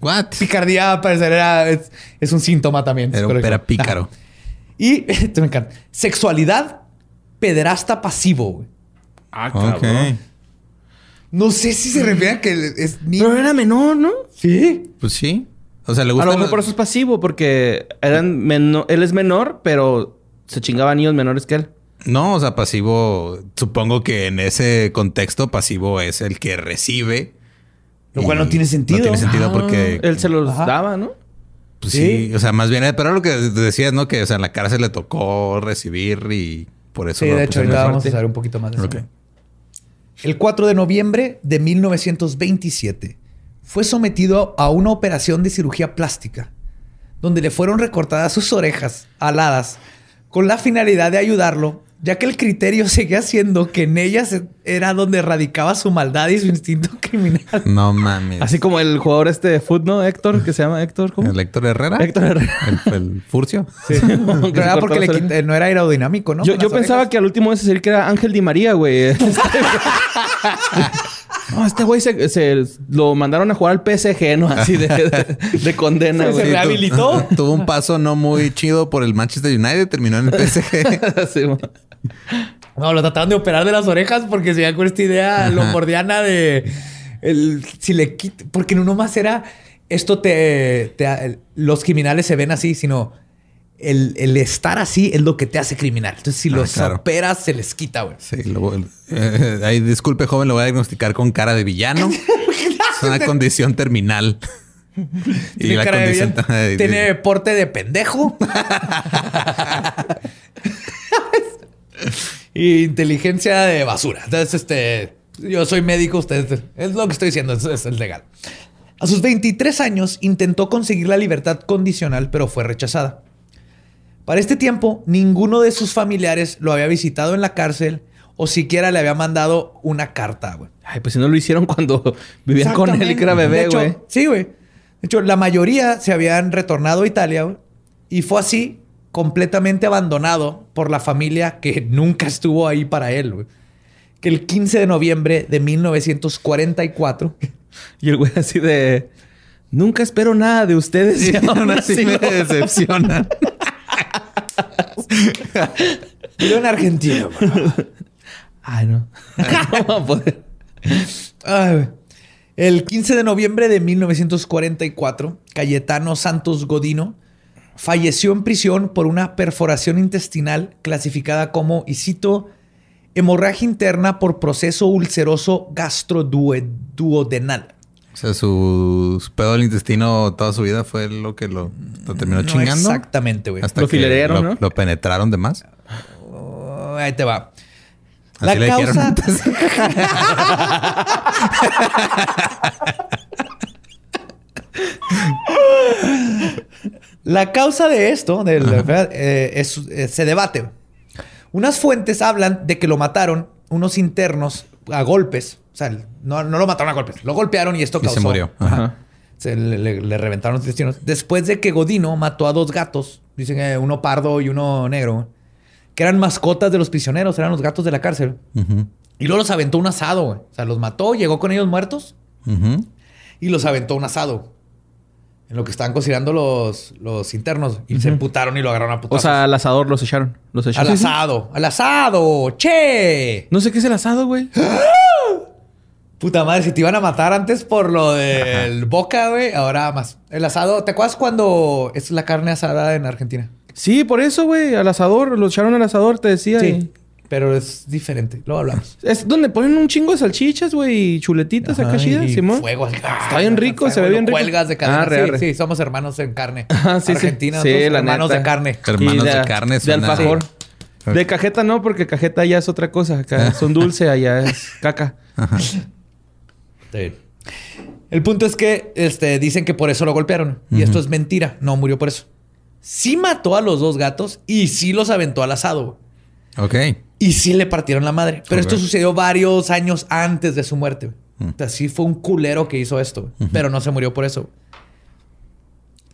Speaker 1: What?
Speaker 2: Picardía, era, es, es un síntoma también.
Speaker 1: Era pera pícaro.
Speaker 2: Y esto me encanta. Sexualidad pederasta pasivo. güey.
Speaker 5: Ah,
Speaker 1: Ok.
Speaker 2: No sé si se refiere a que es.
Speaker 5: Pero era menor, ¿no?
Speaker 2: Sí.
Speaker 1: Pues sí. O sea, le
Speaker 5: A
Speaker 1: gusta.
Speaker 5: lo mejor por eso es pasivo, porque eran meno- él es menor, pero se chingaba niños menores que él.
Speaker 1: No, o sea, pasivo. Supongo que en ese contexto, pasivo es el que recibe.
Speaker 2: Lo cual no tiene sentido.
Speaker 1: No tiene sentido porque.
Speaker 5: Él se los
Speaker 2: Ajá.
Speaker 5: daba, ¿no?
Speaker 1: Pues
Speaker 2: Sí.
Speaker 1: sí. O sea, más bien, pero lo que decías, ¿no? Que, o sea, en la cárcel le tocó recibir y por eso.
Speaker 2: Sí, de hecho, ahorita vamos a saber un poquito más de eso. El 4 de noviembre de 1927 fue sometido a una operación de cirugía plástica, donde le fueron recortadas sus orejas aladas con la finalidad de ayudarlo, ya que el criterio seguía siendo que en ellas era donde radicaba su maldad y su instinto criminal.
Speaker 1: No mames.
Speaker 5: Así como el jugador este de fútbol, ¿no? Héctor, que se llama Héctor, ¿cómo?
Speaker 1: ¿El Héctor Herrera?
Speaker 5: Héctor Herrera.
Speaker 1: El, el Furcio.
Speaker 5: Se
Speaker 2: Pero era porque le no era aerodinámico, ¿no?
Speaker 5: Yo, yo pensaba que al último ese sería que era Ángel Di María, güey. Este- no, este güey se, se- lo mandaron a jugar al PSG, ¿no? Así de, de, de condena,
Speaker 2: Se rehabilitó.
Speaker 1: Tuvo un paso no muy chido por el Manchester United, terminó en el PSG.
Speaker 5: Sí,
Speaker 2: No, lo trataban de operar de las orejas porque se con esta idea lombardiana de el, si le quita, porque no nomás era esto te, te- los criminales se ven así, sino el, el estar así es lo que te hace criminal. Entonces, si
Speaker 1: Ah,
Speaker 2: los
Speaker 1: claro.
Speaker 2: operas, se les quita, güey.
Speaker 1: Sí, lo, eh, ahí, disculpe, joven, lo voy a diagnosticar con cara de villano. es una condición terminal. y la condición de-
Speaker 2: tiene porte de pendejo. inteligencia de basura. Entonces, este, yo soy médico, ustedes, es lo que estoy diciendo, es, es legal. A sus 23 años intentó conseguir la libertad condicional, pero fue rechazada. Para este tiempo, ninguno de sus familiares lo había visitado en la cárcel o siquiera le había mandado una carta, güey.
Speaker 5: Ay, pues si no lo hicieron cuando vivían con él y que era bebé, güey.
Speaker 2: Sí, güey. De hecho, la mayoría se habían retornado a Italia, güey. Y fue así, completamente abandonado por la familia que nunca estuvo ahí para él. Que el 15 de noviembre de 1944...
Speaker 5: Y el güey así de... Nunca espero nada de ustedes. y aún así
Speaker 1: me
Speaker 5: lo-
Speaker 1: decepciona.
Speaker 2: Vivió en Argentina.
Speaker 5: Ay, no. ¿Cómo va a poder?
Speaker 2: Ay, el 15 de noviembre de 1944, Cayetano Santos Godino falleció en prisión por una perforación intestinal clasificada como, y cito, hemorragia interna por proceso ulceroso gastroduodenal.
Speaker 1: O sea, su, pedo del intestino toda su vida fue lo que lo, lo terminó
Speaker 2: No
Speaker 1: chingando.
Speaker 2: exactamente, güey.
Speaker 1: Hasta
Speaker 5: Lo
Speaker 1: que
Speaker 5: filerearon,
Speaker 1: lo,
Speaker 5: ¿no?
Speaker 1: lo penetraron de más.
Speaker 2: Oh, ahí te va.
Speaker 1: Así
Speaker 2: La
Speaker 1: le dijeron
Speaker 2: causa... La causa de esto, eh, es- eh, se debate. Unas fuentes hablan de que lo mataron unos internos a golpes. O sea, no, no lo mataron a golpes, lo golpearon y esto
Speaker 1: Y se
Speaker 2: causó.
Speaker 1: murió. Ajá.
Speaker 2: Se le, le- le reventaron los intestinos. Después de que Godino mató a dos gatos dicen que uno pardo y uno negro, que eran mascotas de los prisioneros, eran los gatos de la cárcel. Y luego los aventó un asado, güey. O sea, los mató, llegó con ellos muertos y los aventó un asado. En lo que estaban cocinando los, los internos. Y se emputaron y lo agarraron a
Speaker 5: O
Speaker 2: putazos.
Speaker 5: sea, al asador los echaron. Los echaron.
Speaker 2: al
Speaker 5: Sí, sí.
Speaker 2: asado. ¡Al asado! ¡Che!
Speaker 5: No sé qué es el asado, güey.
Speaker 2: Puta madre, si te iban a matar antes por lo del boca, güey, ahora más. El asado, ¿te acuerdas cuando es la carne asada en Argentina?
Speaker 5: Sí, por eso, güey. Al asador. Los echaron al asador, te decía. y-
Speaker 2: pero es diferente. Luego hablamos.
Speaker 5: Es donde ponen un chingo de salchichas, güey. Y chuletitas acá
Speaker 2: Ajá,
Speaker 5: chidas,
Speaker 2: y
Speaker 5: Simón.
Speaker 2: Fuego.
Speaker 5: Está bien rico, se ve bien rico.
Speaker 2: Cuelgas de cadena.
Speaker 5: Ah, re,
Speaker 2: sí,
Speaker 5: re.
Speaker 2: sí, somos hermanos en carne.
Speaker 5: Ajá, sí, sí.
Speaker 2: Argentina,
Speaker 5: Sí, la
Speaker 2: hermanos
Speaker 5: neta.
Speaker 2: de carne.
Speaker 1: Hermanos
Speaker 5: Y
Speaker 1: de carne
Speaker 5: De
Speaker 1: suena-
Speaker 5: alfajor.
Speaker 1: Sí.
Speaker 5: De cajeta no, porque cajeta ya es otra cosa. Acá son dulce, allá es caca.
Speaker 2: Sí. El punto es que este, dicen que por eso lo golpearon. Y esto es mentira. No murió por eso. Sí mató a los dos gatos y sí los aventó al asado.
Speaker 1: Ok.
Speaker 2: Y sí le partieron la madre. Pero esto sucedió varios años antes de su muerte. güey. O sea, sí fue un culero que hizo esto. Pero no se murió por eso.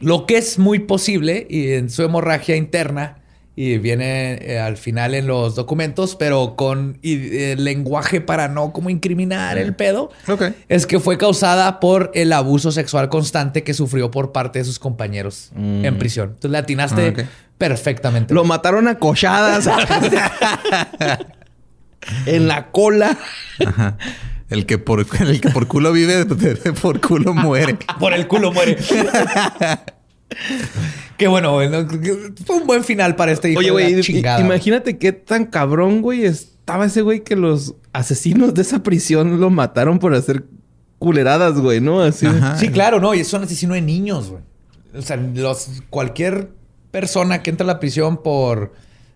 Speaker 2: Lo que es muy posible, y en su hemorragia interna, y viene eh, al final en los documentos, pero con y, eh, lenguaje para no como incriminar el pedo,
Speaker 1: Ok.
Speaker 2: es que fue causada por el abuso sexual constante que sufrió por parte de sus compañeros en prisión. Entonces le atinaste
Speaker 1: Ah,
Speaker 2: perfectamente.
Speaker 5: Lo mataron a cochadas. en la cola.
Speaker 1: Ajá. El que por, el que por culo vive, por culo muere.
Speaker 2: Por el culo muere. Qué bueno, güey. ¿no? Fue un buen final para este hijo
Speaker 5: Oye, güey, imagínate qué tan cabrón, güey, estaba ese güey que los asesinos de esa prisión lo mataron por hacer culeradas, güey, ¿no? Así.
Speaker 1: Ajá.
Speaker 2: Sí, claro, no. Y es un asesino de niños, güey. O sea, los, cualquier persona que entra a la prisión por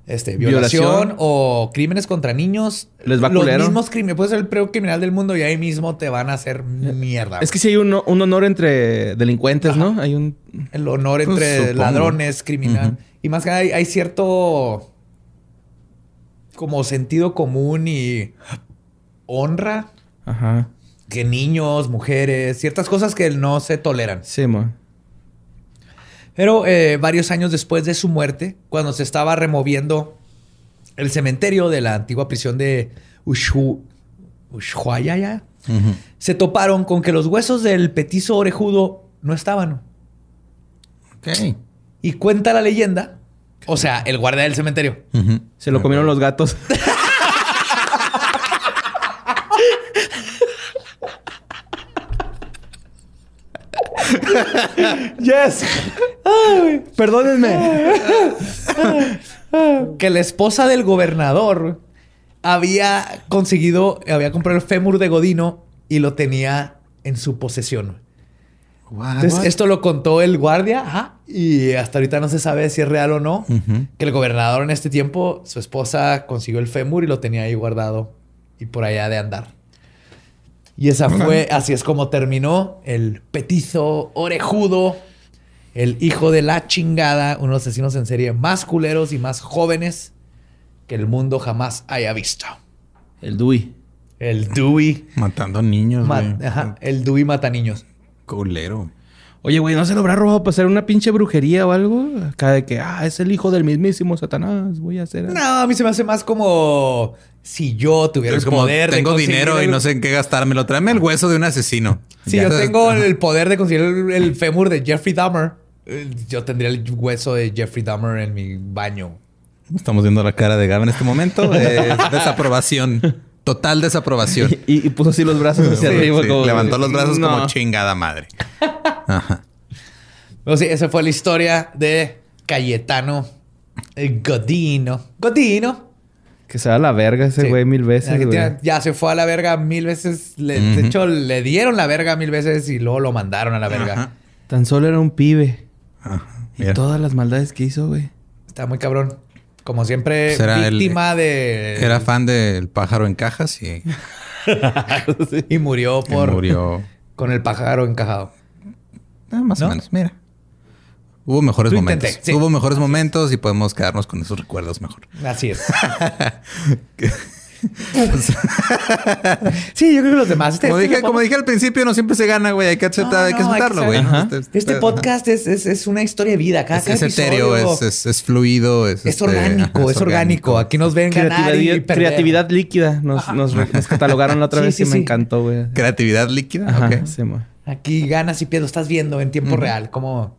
Speaker 2: este, violación,
Speaker 5: Violación.
Speaker 2: o crímenes contra niños,
Speaker 5: Les va
Speaker 2: los
Speaker 5: culero.
Speaker 2: mismos crímenes. Puedes ser el peor criminal del mundo y ahí mismo te van a hacer mierda.
Speaker 5: Es que sí hay un, un honor entre delincuentes, ¿no? Hay un...
Speaker 2: el honor
Speaker 1: Pues,
Speaker 2: entre ladrones, criminal. Y más que nada hay, hay cierto como sentido común y honra
Speaker 5: Ajá.
Speaker 2: que niños, mujeres, ciertas cosas que no se toleran.
Speaker 5: Sí, man.
Speaker 2: Pero eh, varios años después de su muerte, cuando se estaba removiendo el cementerio de la antigua prisión de Ushu, Ushuaia,
Speaker 1: Ujú.
Speaker 2: se toparon con que los huesos del petizo orejudo no estaban.
Speaker 1: Ok.
Speaker 2: Y cuenta la leyenda, o sea, el guardia del cementerio.
Speaker 5: Se lo comieron los gatos.
Speaker 2: Yes.
Speaker 5: Perdónenme.
Speaker 2: que la esposa del gobernador había conseguido, había comprado el fémur de Godino y lo tenía en su posesión.
Speaker 1: What?
Speaker 2: Entonces, esto lo contó el guardia, ajá, y hasta ahorita no se sabe si es real o no. Que el gobernador en este tiempo, su esposa consiguió el fémur y lo tenía ahí guardado y por allá de andar. Y esa fue, así es como terminó el petizo orejudo, el hijo de la chingada, uno de los asesinos en serie más culeros y más jóvenes que el mundo jamás haya visto.
Speaker 5: El Dewey.
Speaker 2: El Dewey,
Speaker 1: Matando niños,
Speaker 2: ma-
Speaker 1: güey.
Speaker 2: ajá, el Dewey mata niños.
Speaker 1: Culero.
Speaker 5: Oye, güey, ¿no se lo habrá robado para hacer una pinche brujería o algo? Acá de que, ah, es el hijo del mismísimo Satanás, voy a hacer...
Speaker 2: No, a mí se me hace más como si yo tuviera
Speaker 1: Es
Speaker 2: el
Speaker 1: como,
Speaker 2: poder de
Speaker 1: tengo dinero y no sé en qué gastármelo. Tráeme el hueso de un asesino.
Speaker 2: Si
Speaker 1: Ya.
Speaker 2: yo tengo el poder de conseguir el, el fémur de Jeffrey Dahmer, eh, yo tendría el hueso de Jeffrey Dahmer en mi baño.
Speaker 1: Estamos viendo la cara de Gab en este momento. Eh, desaprobación. Total desaprobación.
Speaker 5: Y, y puso así los brazos hacia
Speaker 1: Sí,
Speaker 5: arriba.
Speaker 1: sí.
Speaker 5: como-
Speaker 1: Levantó los brazos
Speaker 5: No.
Speaker 1: como chingada madre. Ajá.
Speaker 2: Pero sí, esa fue la historia de Cayetano eh, Godino. Godino.
Speaker 5: Que se da la verga ese
Speaker 2: Sí.
Speaker 5: güey mil veces, güey.
Speaker 2: Ya se fue a la verga mil veces. Le- De hecho, le dieron la verga mil veces y luego lo mandaron a la verga.
Speaker 1: Ajá.
Speaker 5: Tan solo era un pibe.
Speaker 1: Ajá.
Speaker 5: Y todas las maldades que hizo, güey.
Speaker 2: Está muy cabrón. Como siempre,
Speaker 1: Será el-
Speaker 2: víctima de...
Speaker 1: Era fan del pájaro en cajas y,
Speaker 2: Y murió
Speaker 1: y
Speaker 2: por...
Speaker 1: murió.
Speaker 2: Con el pájaro encajado.
Speaker 1: Ah, más
Speaker 2: ¿No?
Speaker 1: o menos, mira. Hubo mejores
Speaker 2: Lo
Speaker 1: momentos.
Speaker 2: intenté, sí.
Speaker 1: Hubo mejores momentos y podemos quedarnos con esos recuerdos mejor.
Speaker 2: Así es. Sí, yo creo que los demás. Este,
Speaker 1: Como
Speaker 2: este
Speaker 1: dije,
Speaker 2: lo
Speaker 1: como dije al principio, no siempre se gana, güey. Hay que aceptar, hay que
Speaker 2: No, no, hay que
Speaker 1: aceptarlo, güey. Este,
Speaker 2: Este podcast es, es, es una historia de vida. Cada,
Speaker 1: es,
Speaker 2: cada
Speaker 1: es etéreo, es, es, es fluido, es,
Speaker 2: es
Speaker 1: este,
Speaker 2: orgánico, es orgánico. Aquí nos ven ganar y
Speaker 5: Creatividad, creatividad líquida. Nos, nos, nos catalogaron la otra
Speaker 2: Sí,
Speaker 5: vez
Speaker 2: sí,
Speaker 5: y me encantó, güey.
Speaker 1: Creatividad líquida.
Speaker 5: Ajá.
Speaker 2: Aquí ganas y pierdes. Estás viendo en tiempo real cómo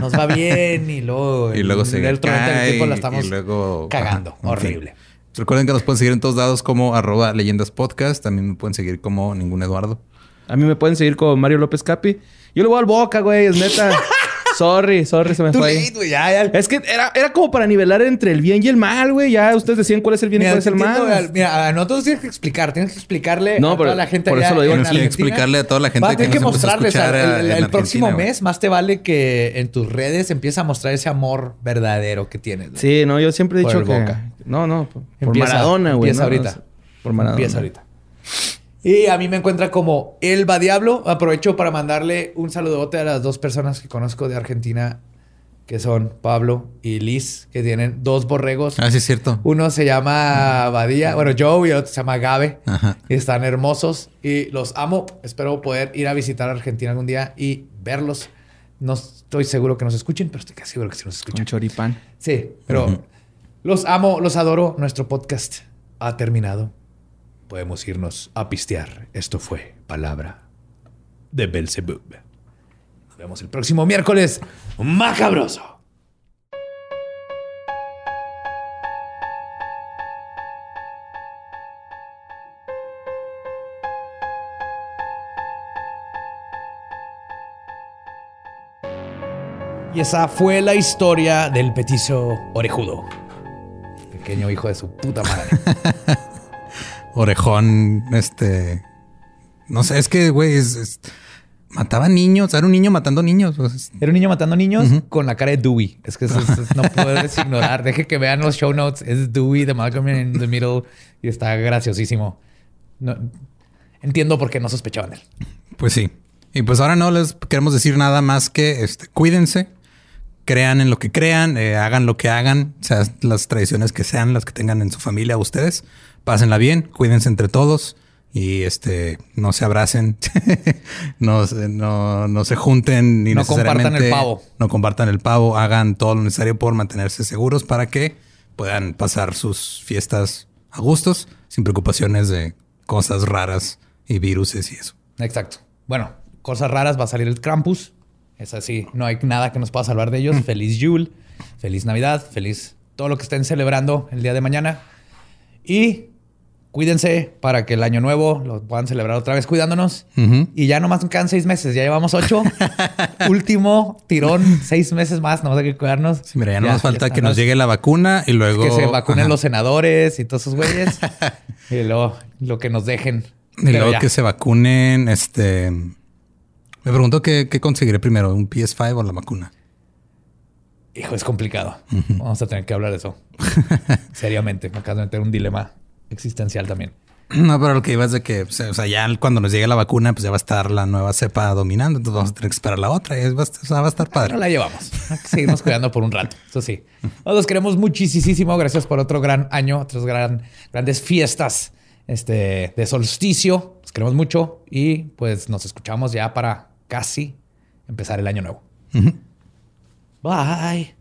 Speaker 2: nos va bien y luego...
Speaker 1: Y luego se
Speaker 2: el
Speaker 1: cae
Speaker 2: tiempo la
Speaker 1: y
Speaker 2: estamos
Speaker 1: luego
Speaker 2: cagando.
Speaker 1: ajá, en fin.
Speaker 2: Horrible.
Speaker 1: Recuerden que nos pueden seguir en todos lados como arroba leyendas podcast. También me pueden seguir como ningún Eduardo.
Speaker 5: A mí me pueden seguir con Mario López Capi. Yo le voy al Boca, güey. Es neta. sorry, sorry, se me
Speaker 2: Too
Speaker 5: fue ahí.
Speaker 2: late, güey. Ya, ya.
Speaker 5: Es que era, era como para nivelar entre el bien y el mal, güey. Ya ustedes decían cuál es el bien y
Speaker 2: Mira,
Speaker 5: cuál es el
Speaker 2: entiendo,
Speaker 5: mal.
Speaker 2: al- Mira, a nosotros tienes que explicar, tienes que explicarle
Speaker 5: No,
Speaker 2: a
Speaker 5: pero
Speaker 2: toda la gente
Speaker 5: por
Speaker 2: allá
Speaker 5: eso lo digo,
Speaker 2: en
Speaker 1: tienes que
Speaker 2: Argentina.
Speaker 1: explicarle a toda la gente
Speaker 2: Vas a
Speaker 1: que
Speaker 2: tener que
Speaker 1: nos empezó a
Speaker 2: mostrarles
Speaker 1: escuchar
Speaker 2: al- el,
Speaker 1: en
Speaker 2: el
Speaker 1: Argentina,
Speaker 2: próximo
Speaker 1: güey.
Speaker 2: mes más te vale que en tus redes empieza a mostrar ese amor verdadero que tienes. güey.
Speaker 5: Sí, no, yo siempre he
Speaker 2: Por
Speaker 5: dicho
Speaker 2: el
Speaker 5: que...
Speaker 2: Boca.
Speaker 5: No, no, por, por
Speaker 2: Empieza-
Speaker 5: Maradona, güey.
Speaker 2: empieza
Speaker 5: no,
Speaker 2: ahorita.
Speaker 5: no, por Maradona.
Speaker 2: Empieza ahorita. Y a mí me encuentra como Elba Diablo. Aprovecho para mandarle un saludote a las dos personas que conozco de Argentina, que son Pablo y Liz, que tienen dos borregos.
Speaker 1: Ah, sí, es cierto.
Speaker 2: Uno se llama Badía, bueno, Joe y el otro se llama Gabe.
Speaker 1: Ajá.
Speaker 2: Y están hermosos y los amo. Espero poder ir a visitar Argentina algún día y verlos. No estoy seguro que nos escuchen, pero estoy casi seguro que sí nos
Speaker 5: Con
Speaker 2: escuchan.
Speaker 5: choripán.
Speaker 2: Sí, pero los amo, los adoro. Nuestro podcast ha terminado. Podemos irnos a pistear. Esto fue Palabra de Belzebub. Nos vemos el próximo miércoles. Macabroso. Y esa fue la historia del petizo orejudo. Pequeño hijo de su puta madre.
Speaker 1: Orejón, este. No sé, es que, güey, es, es- mataba niños. Era un niño matando niños. pues,
Speaker 2: Era un niño matando niños con la cara de Dewey. Es que eso, no puedes ignorar. Deje que vean los show notes. Es Dewey de Malcolm in the Middle y está graciosísimo. No- entiendo por qué no sospechaban de él.
Speaker 1: Pues sí. Y pues ahora no les queremos decir nada más que este, cuídense, crean en lo que crean, eh, hagan lo que hagan, o sea, las tradiciones que sean, las que tengan en su familia ustedes, pásenla bien, cuídense entre todos y este no se abracen, no, se- no, no se junten ni
Speaker 2: No compartan
Speaker 1: necesariamente
Speaker 2: el pavo.
Speaker 1: no compartan el pavo, hagan todo lo necesario por mantenerse seguros para que puedan pasar sus fiestas a gustos sin preocupaciones de cosas raras y viruses y eso.
Speaker 2: Exacto. Bueno, cosas raras. Va a salir el Krampus. Es así. No hay nada que nos pueda salvar de ellos. Feliz Yule. Feliz Navidad. Feliz todo lo que estén celebrando el día de mañana. Y cuídense para que el año nuevo lo puedan celebrar otra vez cuidándonos. Y ya nomás nos quedan seis meses. Ya llevamos ocho. Último tirón. Seis meses más. Nomás hay que cuidarnos.
Speaker 1: Sí, mira, ya no nos falta que
Speaker 2: ¿no?
Speaker 1: nos llegue la vacuna y luego...
Speaker 2: Que se vacunen
Speaker 1: Ajá.
Speaker 2: los senadores y todos esos güeyes. y luego lo que nos dejen.
Speaker 1: Y
Speaker 2: Pero
Speaker 1: luego
Speaker 2: ya.
Speaker 1: que se vacunen, este... Me pregunto qué, qué conseguiré primero, un PS5 o la vacuna.
Speaker 2: Hijo, es complicado. Vamos a tener que hablar de eso. Seriamente. Me acabo de meter un dilema existencial también.
Speaker 1: No, pero lo que iba es de que, o sea, ya cuando nos llegue la vacuna, pues ya va a estar la nueva cepa dominando. Entonces vamos a tener que esperar la otra y es- va a estar, o sea, va a estar padre.
Speaker 2: la llevamos. Seguirnos cuidando por un rato. Eso sí. Nos queremos muchísimo. Gracias por otro gran año, otras gran, grandes fiestas este, de solsticio. Los queremos mucho y pues nos escuchamos ya para casi empezar el año nuevo. Bye.